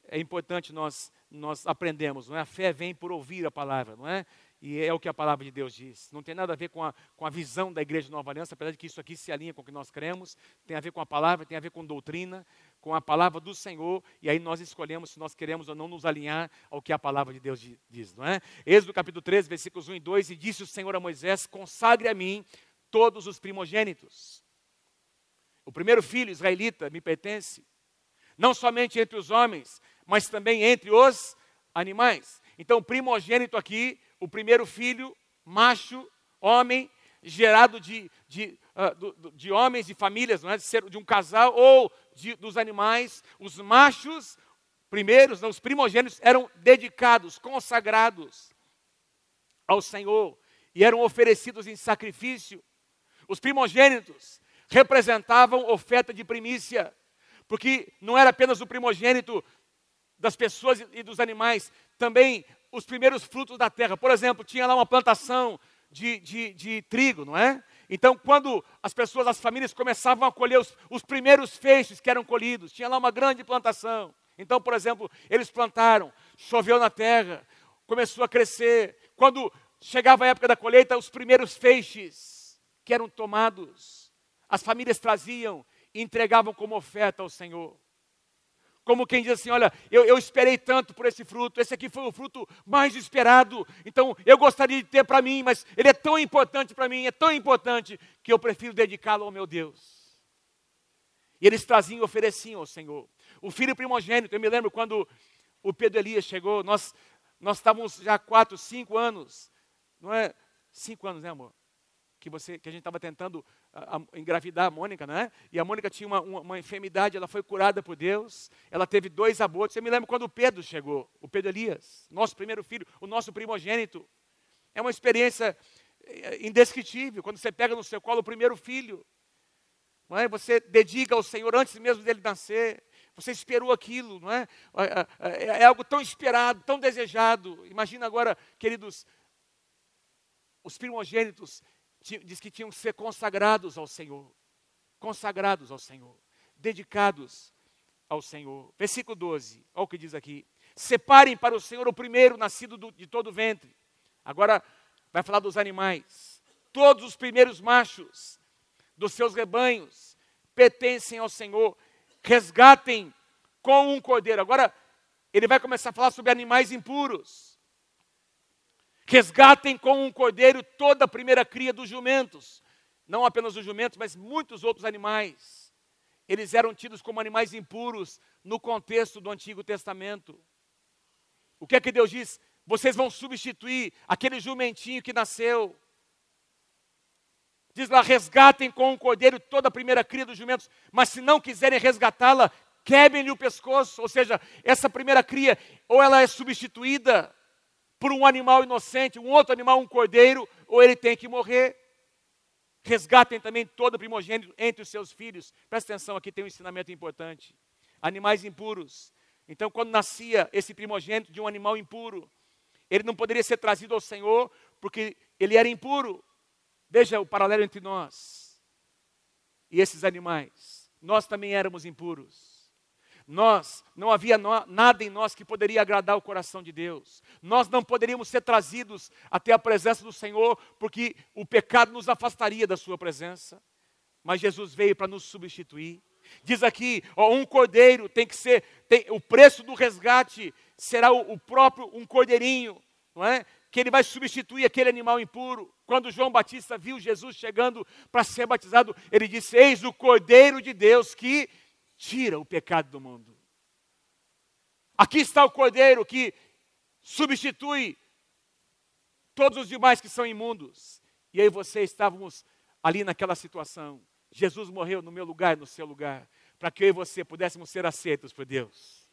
é, é importante nós, nós aprendemos, não é? A fé vem por ouvir a palavra, não é? E é o que a palavra de Deus diz. Não tem nada a ver com a, com a visão da igreja de Nova Aliança, apesar de que isso aqui se alinha com o que nós cremos, tem a ver com a palavra, tem a ver com doutrina, com a palavra do Senhor, e aí nós escolhemos se nós queremos ou não nos alinhar ao que a palavra de Deus diz, não é? Êxodo capítulo 13, versículos 1 e 2, e disse o Senhor a Moisés: consagre a mim todos os primogênitos. O primeiro filho israelita me pertence, não somente entre os homens, mas também entre os animais. Então, primogênito aqui, o primeiro filho, macho, homem, gerado de, de, uh, de homens, de famílias, não é? de, ser, de um casal ou de, dos animais. Os machos, primeiros, não, os primogênitos, eram dedicados, consagrados ao Senhor e eram oferecidos em sacrifício. Os primogênitos representavam oferta de primícia, porque não era apenas o primogênito das pessoas e dos animais, também os primeiros frutos da terra. Por exemplo, tinha lá uma plantação de, de, de trigo, não é? Então, quando as pessoas, as famílias começavam a colher os, os primeiros feixes que eram colhidos, tinha lá uma grande plantação. Então, por exemplo, eles plantaram, choveu na terra, começou a crescer. Quando chegava a época da colheita, os primeiros feixes que eram tomados, as famílias traziam e entregavam como oferta ao Senhor. Como quem diz assim: olha, eu, eu esperei tanto por esse fruto, esse aqui foi o fruto mais esperado, então eu gostaria de ter para mim, mas ele é tão importante para mim, é tão importante, que eu prefiro dedicá-lo ao meu Deus. E eles traziam e ofereciam ao Senhor. o filho primogênito. Eu me lembro quando o Pedro Elias chegou, nós, nós estávamos já quatro, cinco anos, não é? Cinco anos, né, amor? Que, você, que a gente estava tentando a, a, engravidar a Mônica, né? E a Mônica tinha uma, uma, uma, enfermidade, ela foi curada por Deus, ela teve dois abortos. Eu me lembro quando o Pedro chegou, o Pedro Elias, nosso primeiro filho, o nosso primogênito. É uma experiência eh, indescritível, quando você pega no seu colo o primeiro filho. Não é? Você dedica ao Senhor antes mesmo dele nascer. Você esperou aquilo, não é? É, é? é algo tão esperado, tão desejado. Imagina agora, queridos, os primogênitos diz que tinham que ser consagrados ao Senhor. Consagrados ao Senhor. Dedicados ao Senhor. Versículo 12, olha o que diz aqui. Separem para o Senhor o primeiro nascido do, de todo o ventre. Agora vai falar dos animais. Todos os primeiros machos dos seus rebanhos pertencem ao Senhor. Resgatem com um cordeiro. Agora ele vai começar a falar sobre animais impuros. Resgatem com um cordeiro toda a primeira cria dos jumentos. Não apenas os jumentos, mas muitos outros animais. Eles eram tidos como animais impuros no contexto do Antigo Testamento. O que é que Deus diz? Vocês vão substituir aquele jumentinho que nasceu. Diz lá: resgatem com um cordeiro toda a primeira cria dos jumentos, mas se não quiserem resgatá-la, quebrem-lhe o pescoço. Ou seja, essa primeira cria, ou ela é substituída, por um animal inocente, um outro animal, um cordeiro, ou ele tem que morrer. Resgatem também todo primogênito entre os seus filhos. Presta atenção, aqui tem um ensinamento importante. Animais impuros. Então, quando nascia esse primogênito de um animal impuro, ele não poderia ser trazido ao Senhor, porque ele era impuro. Veja o paralelo entre nós e esses animais. Nós também éramos impuros. Nós, não havia no, nada em nós que poderia agradar o coração de Deus. Nós não poderíamos ser trazidos até a presença do Senhor, porque o pecado nos afastaria da Sua presença. Mas Jesus veio para nos substituir. Diz aqui, ó, um cordeiro tem que ser, tem, o preço do resgate será o, o próprio um cordeirinho, não é? Que ele vai substituir aquele animal impuro. Quando João Batista viu Jesus chegando para ser batizado, ele disse: Eis o cordeiro de Deus que tira o pecado do mundo. Aqui está o cordeiro que substitui todos os demais que são imundos. E aí você estávamos ali naquela situação. Jesus morreu no meu lugar no seu lugar, para que eu e você pudéssemos ser aceitos por Deus.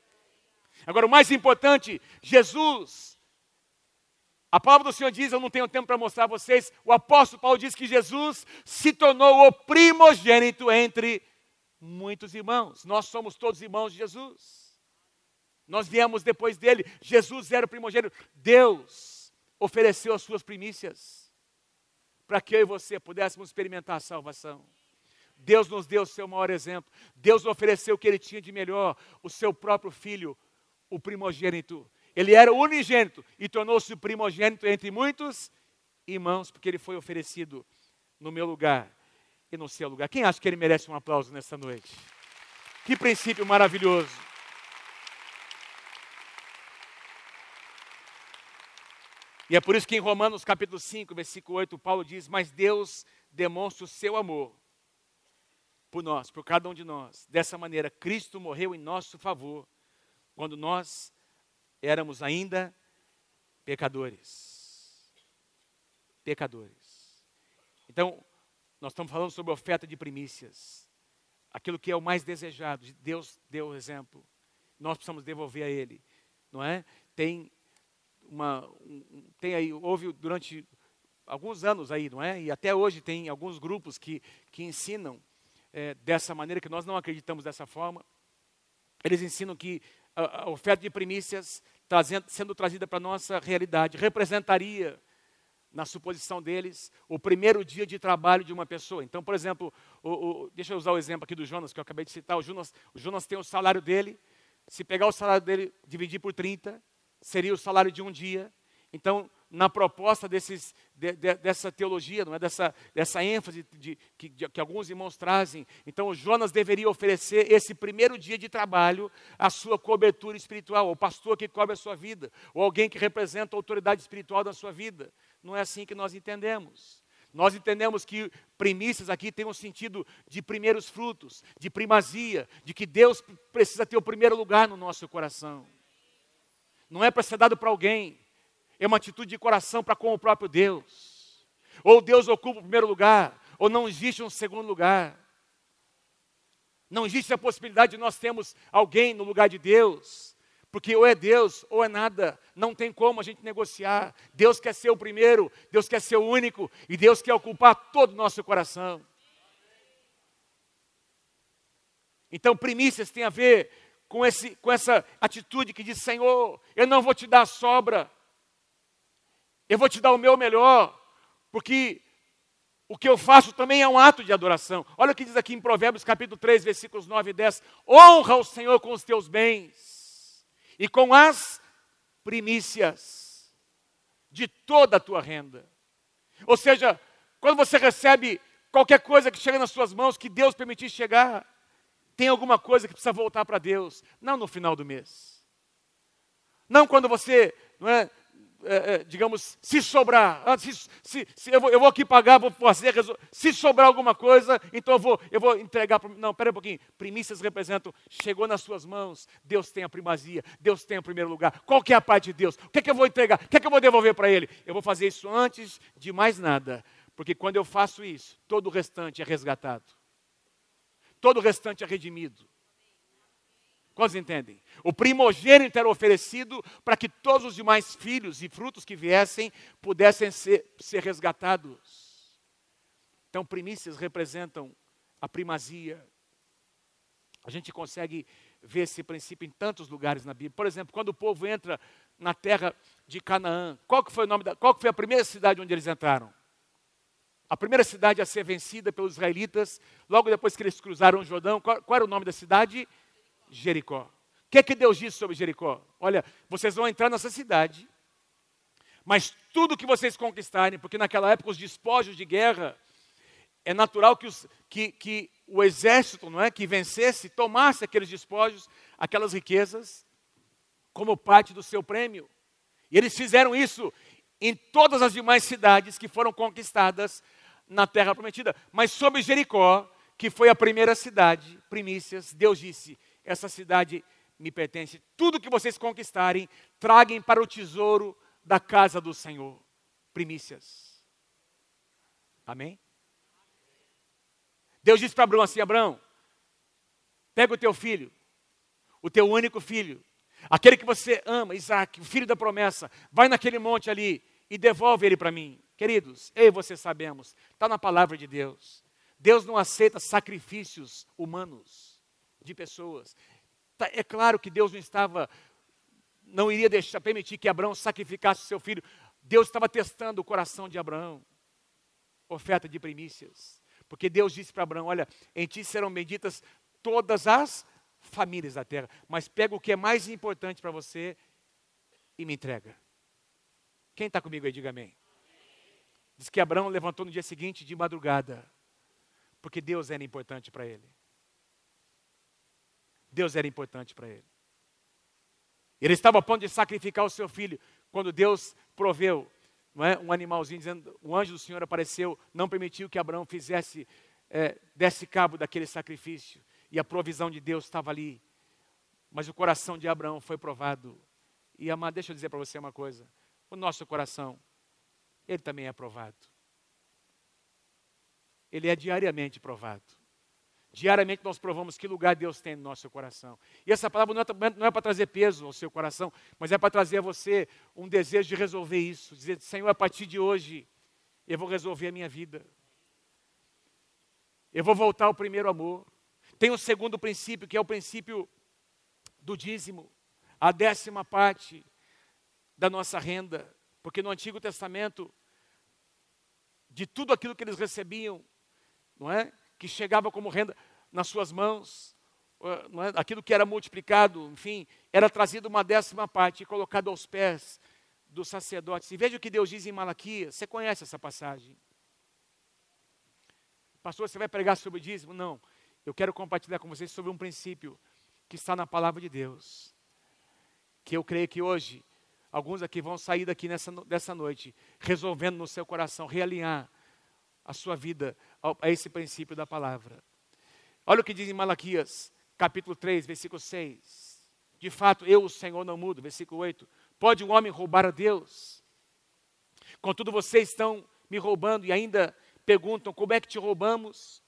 Agora, o mais importante, Jesus, a palavra do Senhor diz, eu não tenho tempo para mostrar a vocês, o apóstolo Paulo diz que Jesus se tornou o primogênito entre muitos irmãos. Nós somos todos irmãos de Jesus. Nós viemos depois dele. Jesus era o primogênito. Deus ofereceu as suas primícias para que eu e você pudéssemos experimentar a salvação. Deus nos deu o seu maior exemplo. Deus ofereceu o que ele tinha de melhor, o seu próprio filho, o primogênito. Ele era o unigênito e tornou-se o primogênito entre muitos irmãos, porque ele foi oferecido no meu lugar e no seu lugar. Quem acha que ele merece um aplauso nessa noite? Que princípio maravilhoso. E é por isso que em Romanos capítulo 5, versículo 8, Paulo diz: Mas Deus demonstra o seu amor por nós, por cada um de nós. Dessa maneira, Cristo morreu em nosso favor, quando nós éramos ainda pecadores. Pecadores. Então, nós estamos falando sobre oferta de primícias. Aquilo que é o mais desejado. Deus deu o exemplo. Nós precisamos devolver a Ele. Não é? Tem uma. Um, tem aí, houve durante alguns anos aí, não é? E até hoje tem alguns grupos que, que ensinam é, dessa maneira, que nós não acreditamos dessa forma. Eles ensinam que a, a oferta de primícias, trazendo, sendo trazida para a nossa realidade, representaria na suposição deles, o primeiro dia de trabalho de uma pessoa. Então, por exemplo, o, o, deixa eu usar o exemplo aqui do Jonas, que eu acabei de citar. O Jonas, o Jonas tem o salário dele. Se pegar o salário dele, dividir por 30, seria o salário de um dia. Então, na proposta desses, de, de, dessa teologia, não é? dessa, dessa ênfase de, que, que alguns irmãos trazem, então o Jonas deveria oferecer esse primeiro dia de trabalho a sua cobertura espiritual, o pastor que cobre a sua vida, ou alguém que representa a autoridade espiritual da sua vida. Não é assim que nós entendemos. Nós entendemos que primícias aqui tem um sentido de primeiros frutos, de primazia, de que Deus precisa ter o primeiro lugar no nosso coração. Não é para ser dado para alguém, é uma atitude de coração para com o próprio Deus. Ou Deus ocupa o primeiro lugar, ou não existe um segundo lugar. Não existe a possibilidade de nós termos alguém no lugar de Deus, porque ou é Deus ou é nada, não tem como a gente negociar. Deus quer ser o primeiro, Deus quer ser o único, e Deus quer ocupar todo o nosso coração. Então, primícias tem a ver com, esse, com essa atitude que diz: Senhor, eu não vou te dar sobra, eu vou te dar o meu melhor, porque o que eu faço também é um ato de adoração. Olha o que diz aqui em Provérbios capítulo 3, versículos 9 e 10. Honra o Senhor com os teus bens e com as primícias de toda a tua renda. Ou seja, quando você recebe qualquer coisa que chega nas suas mãos, que Deus permitir chegar, tem alguma coisa que precisa voltar para Deus, não no final do mês. Não quando você não é, é, é, digamos, se sobrar, ah, se, se, se eu, vou, eu, vou, aqui pagar, vou fazer, se sobrar alguma coisa, então eu vou, eu vou entregar. Não, pera um pouquinho. Primícias representam, chegou nas suas mãos, Deus tem a primazia, Deus tem o primeiro lugar. Qual que é a parte de Deus? O que é que eu vou entregar? O que é que eu vou devolver para Ele? Eu vou fazer isso antes de mais nada, porque quando eu faço isso, todo o restante é resgatado, todo o restante é redimido. Quantos entendem? O primogênito era oferecido para que todos os demais filhos e frutos que viessem pudessem ser, ser resgatados. Então, primícias representam a primazia. A gente consegue ver esse princípio em tantos lugares na Bíblia. Por exemplo, quando o povo entra na terra de Canaã, qual que foi o nome da, qual que foi a primeira cidade onde eles entraram? A primeira cidade a ser vencida pelos israelitas, logo depois que eles cruzaram o Jordão, qual, qual era o nome da cidade? Jericó. O que é que Deus disse sobre Jericó? Olha, vocês vão entrar nessa cidade, mas tudo que vocês conquistarem, porque naquela época os despojos de guerra, é natural que, os, que, que o exército não é, que vencesse tomasse aqueles despojos, aquelas riquezas, como parte do seu prêmio. E eles fizeram isso em todas as demais cidades que foram conquistadas na terra prometida. Mas sobre Jericó, que foi a primeira cidade, primícias, Deus disse: essa cidade me pertence. Tudo que vocês conquistarem, traguem para o tesouro da casa do Senhor. Primícias. Amém? Deus disse para Abraão assim: Abraão, pega o teu filho, o teu único filho, aquele que você ama, Isaac, o filho da promessa, vai naquele monte ali e devolve ele para mim. Queridos, eu e você sabemos, está na palavra de Deus. Deus não aceita sacrifícios humanos de pessoas. Tá, é claro que Deus não estava, não iria deixar, permitir que Abraão sacrificasse seu filho. Deus estava testando o coração de Abraão. Oferta de primícias. Porque Deus disse para Abraão: Olha, em ti serão benditas todas as famílias da terra. Mas pega o que é mais importante para você e me entrega. Quem está comigo aí, diga amém. Diz que Abraão levantou no dia seguinte de madrugada, porque Deus era importante para ele. Deus era importante para ele. Ele estava a ponto de sacrificar o seu filho quando Deus proveu é, um animalzinho, dizendo: o anjo do Senhor apareceu, não permitiu que Abraão fizesse, é, desse cabo daquele sacrifício. E a provisão de Deus estava ali. Mas o coração de Abraão foi provado. E amado, deixa eu dizer para você uma coisa: o nosso coração, ele também é provado. Ele é diariamente provado. Diariamente nós provamos que lugar Deus tem no nosso coração. E essa palavra não é, é para trazer peso ao seu coração, mas é para trazer a você um desejo de resolver isso. Dizer, Senhor, a partir de hoje, eu vou resolver a minha vida. Eu vou voltar ao primeiro amor. Tem o um segundo princípio, que é o princípio do dízimo, a décima parte da nossa renda. Porque no Antigo Testamento, de tudo aquilo que eles recebiam, não é? Que chegava como renda nas suas mãos, é? aquilo que era multiplicado, enfim, era trazido uma décima parte e colocado aos pés dos sacerdotes. E veja o que Deus diz em Malaquias, você conhece essa passagem. Pastor, você vai pregar sobre o dízimo? Não. Eu quero compartilhar com vocês sobre um princípio que está na palavra de Deus. Que eu creio que hoje, alguns aqui vão sair daqui nessa, dessa noite, resolvendo no seu coração, realinhar a sua vida a esse princípio da palavra. Olha o que diz em Malaquias, capítulo 3, versículo 6. De fato, eu, o Senhor, não mudo. Versículo 8. Pode um homem roubar a Deus? Contudo, vocês estão me roubando e ainda perguntam como é que te roubamos?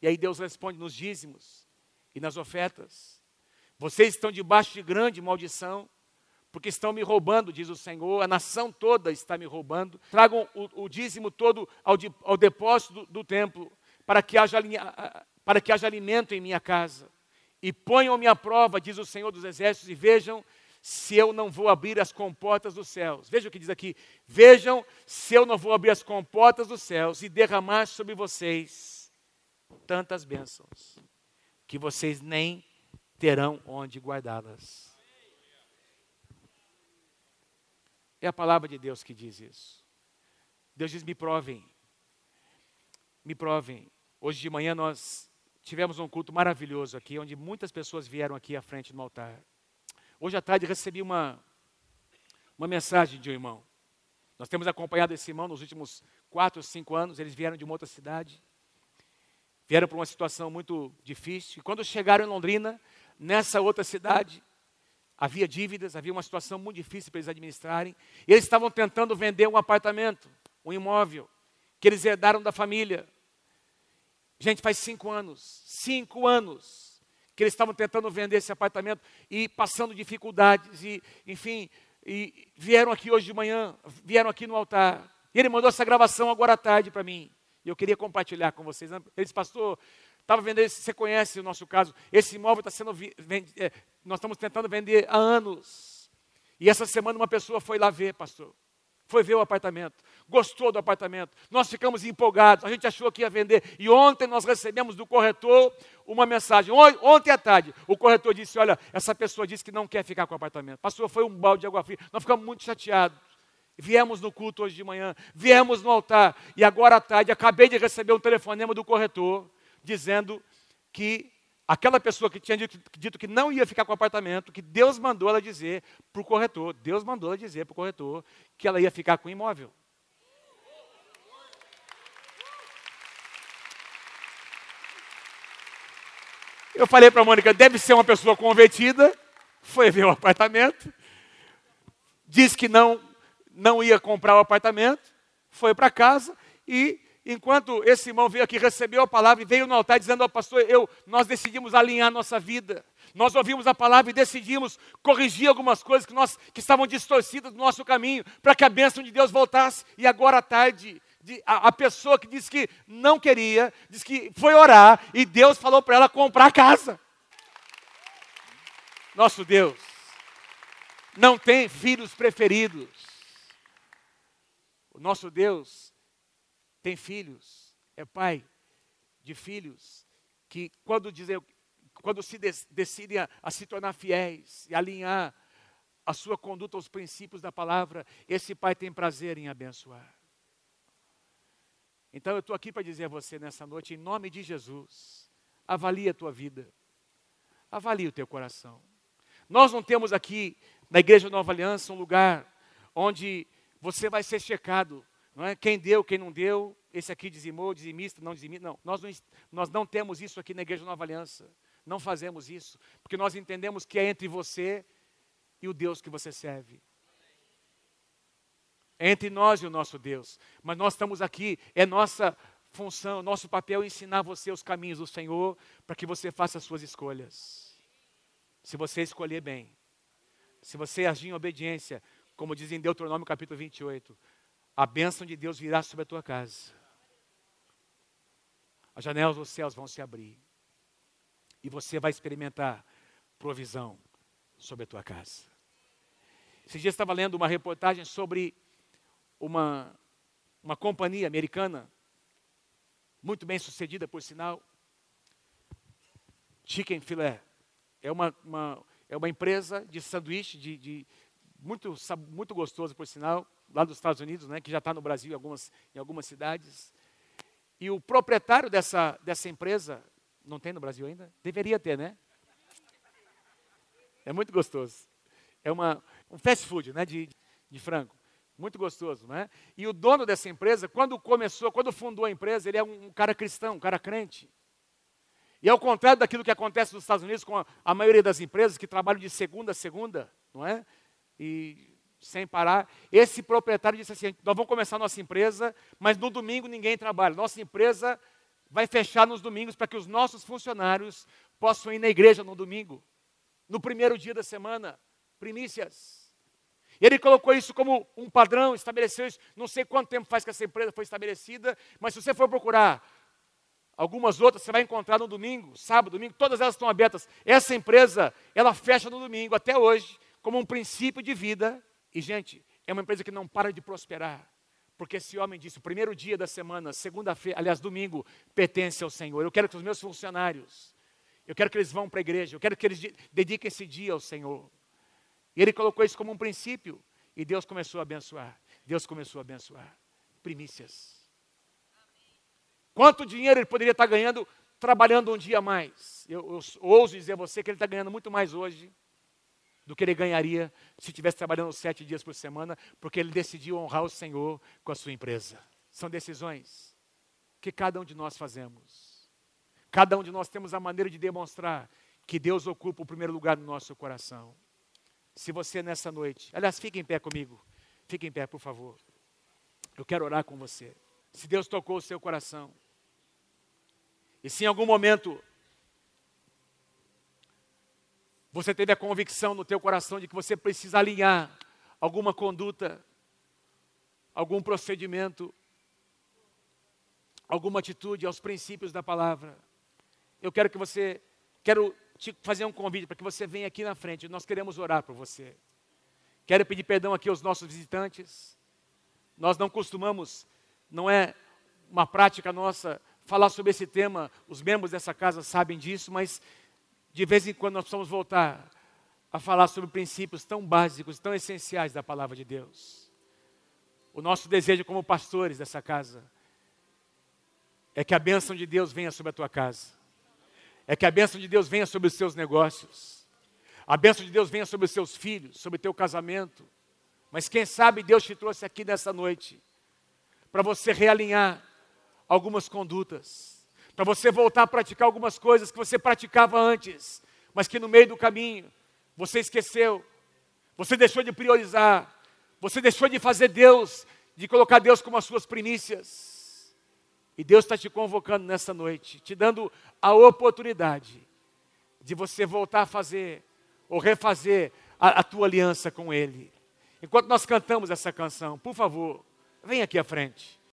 E aí Deus responde nos dízimos e nas ofertas. Vocês estão debaixo de grande maldição, porque estão me roubando, diz o Senhor, a nação toda está me roubando. Tragam o, o dízimo todo ao, de, ao depósito do, do, templo, para que, haja, para que haja alimento em minha casa. E ponham-me à prova, diz o Senhor dos Exércitos, e vejam se eu não vou abrir as comportas dos céus. Veja o que diz aqui: vejam se eu não vou abrir as comportas dos céus e derramar sobre vocês tantas bênçãos, que vocês nem terão onde guardá-las. É a palavra de Deus que diz isso. Deus diz: me provem, me provem. Hoje de manhã nós tivemos um culto maravilhoso aqui, onde muitas pessoas vieram aqui à frente do altar. Hoje à tarde recebi uma, uma mensagem de um irmão. Nós temos acompanhado esse irmão nos últimos quatro, cinco anos. Eles vieram de uma outra cidade, vieram para uma situação muito difícil. E quando chegaram em Londrina, nessa outra cidade, Havia dívidas, havia uma situação muito difícil para eles administrarem. E eles estavam tentando vender um apartamento, um imóvel, que eles herdaram da família. Gente, faz cinco anos, cinco anos, que eles estavam tentando vender esse apartamento e passando dificuldades, e, enfim, e vieram aqui hoje de manhã, vieram aqui no altar. E ele mandou essa gravação agora à tarde para mim. E eu queria compartilhar com vocês. Ele disse, pastor, estava vendendo, você conhece o nosso caso, esse imóvel está sendo é, nós estamos tentando vender há anos. E essa semana uma pessoa foi lá ver, pastor. Foi ver o apartamento, gostou do apartamento. Nós ficamos empolgados, a gente achou que ia vender. E ontem nós recebemos do corretor uma mensagem. Ontem à tarde, o corretor disse: Olha, essa pessoa disse que não quer ficar com o apartamento. Pastor, foi um balde de água fria. Nós ficamos muito chateados. Viemos no culto hoje de manhã, viemos no altar, e agora à tarde acabei de receber um telefonema do corretor dizendo que aquela pessoa que tinha dito, dito, que não ia ficar com o apartamento, que Deus mandou ela dizer para o corretor, Deus mandou ela dizer para o corretor que ela ia ficar com o imóvel. Eu falei para a Mônica, deve ser uma pessoa convertida, foi ver o apartamento, disse que não, não ia comprar o apartamento, foi para casa e enquanto esse irmão veio aqui, recebeu a palavra e veio no altar dizendo ao pastor, eu, nós decidimos alinhar nossa vida. Nós ouvimos a palavra e decidimos corrigir algumas coisas que, nós, que estavam distorcidas do nosso caminho, para que a bênção de Deus voltasse. E agora à tarde, de, a, a, pessoa que disse que não queria, disse que foi orar e Deus falou para ela comprar casa. Nosso Deus não tem filhos preferidos. O nosso Deus tem filhos, é pai de filhos, que quando, dizem, quando se decidem a, a se tornar fiéis e alinhar a sua conduta aos princípios da palavra, esse pai tem prazer em abençoar. Então eu estou aqui para dizer a você nessa noite, em nome de Jesus, avalie a tua vida, avalie o teu coração. Nós não temos aqui na Igreja Nova Aliança um lugar onde você vai ser checado não é? Quem deu, quem não deu, esse aqui dizimou, dizimista, não dizimista. Não, nós não, nós não temos isso aqui na Igreja Nova Aliança. Não fazemos isso, porque nós entendemos que é entre você e o Deus que você serve. É entre nós e o nosso Deus. Mas nós estamos aqui, é nossa função, nosso papel ensinar você os caminhos do Senhor para que você faça as suas escolhas. Se você escolher bem, se você agir em obediência, como diz em Deuteronômio capítulo 28, a bênção de Deus virá sobre a tua casa. As janelas dos céus vão se abrir. E você vai experimentar provisão sobre a tua casa. Esses dias estava lendo uma reportagem sobre uma, uma companhia americana, muito bem sucedida, por sinal, Chicken Filé. É uma, uma, é uma empresa de sanduíche, de, de, muito, muito gostoso, por sinal, lá dos Estados Unidos, né, que já está no Brasil em algumas, em algumas cidades. E o proprietário dessa, dessa empresa, não tem no Brasil ainda? Deveria ter, né? É muito gostoso. É uma, um fast food né, de, de frango. Muito gostoso, não é? E o dono dessa empresa, quando começou, quando fundou a empresa, ele é um cara cristão, um cara crente. E ao contrário daquilo que acontece nos Estados Unidos com a, a maioria das empresas que trabalham de segunda a segunda, não é? E sem parar, esse proprietário disse assim: nós vamos começar nossa empresa, mas no domingo ninguém trabalha. Nossa empresa vai fechar nos domingos para que os nossos funcionários possam ir na igreja no domingo, no primeiro dia da semana, primícias. Ele colocou isso como um padrão, estabeleceu isso. Não sei quanto tempo faz que essa empresa foi estabelecida, mas se você for procurar algumas outras, você vai encontrar no domingo, sábado, domingo, todas elas estão abertas. Essa empresa, ela fecha no domingo até hoje, como um princípio de vida. E, gente, é uma empresa que não para de prosperar. Porque esse homem disse: o primeiro dia da semana, segunda-feira, aliás, domingo, pertence ao Senhor. Eu quero que os meus funcionários, eu quero que eles vão para a igreja, eu quero que eles dediquem esse dia ao Senhor. E ele colocou isso como um princípio. E Deus começou a abençoar. Deus começou a abençoar. Primícias. Quanto dinheiro ele poderia estar ganhando trabalhando um dia mais? Eu, eu ouso dizer a você que ele está ganhando muito mais hoje do que ele ganharia se estivesse trabalhando sete dias por semana, porque ele decidiu honrar o Senhor com a sua empresa. São decisões que cada um de nós fazemos. Cada um de nós temos a maneira de demonstrar que Deus ocupa o primeiro lugar no nosso coração. Se você nessa noite, aliás, fique em pé comigo, fique em pé, por favor. Eu quero orar com você. Se Deus tocou o seu coração, e se em algum momento você teve a convicção no teu coração de que você precisa alinhar alguma conduta, algum procedimento, alguma atitude aos princípios da palavra, eu quero que você, quero te fazer um convite para que você venha aqui na frente. Nós queremos orar por você. Quero pedir perdão aqui aos nossos visitantes. Nós não costumamos, não é uma prática nossa falar sobre esse tema. Os membros dessa casa sabem disso, mas de vez em quando nós precisamos voltar a falar sobre princípios tão básicos, tão essenciais da palavra de Deus. O nosso desejo como pastores dessa casa é que a bênção de Deus venha sobre a tua casa é que a bênção de Deus venha sobre os seus negócios, a bênção de Deus venha sobre os seus filhos, sobre o teu casamento. Mas quem sabe Deus te trouxe aqui nessa noite para você realinhar algumas condutas, para você voltar a praticar algumas coisas que você praticava antes, mas que no meio do caminho você esqueceu, você deixou de priorizar, você deixou de fazer Deus, de colocar Deus como as suas primícias. E Deus está te convocando nessa noite, te dando a oportunidade de você voltar a fazer ou refazer a, a tua aliança com Ele. Enquanto nós cantamos essa canção, por favor, vem aqui à frente.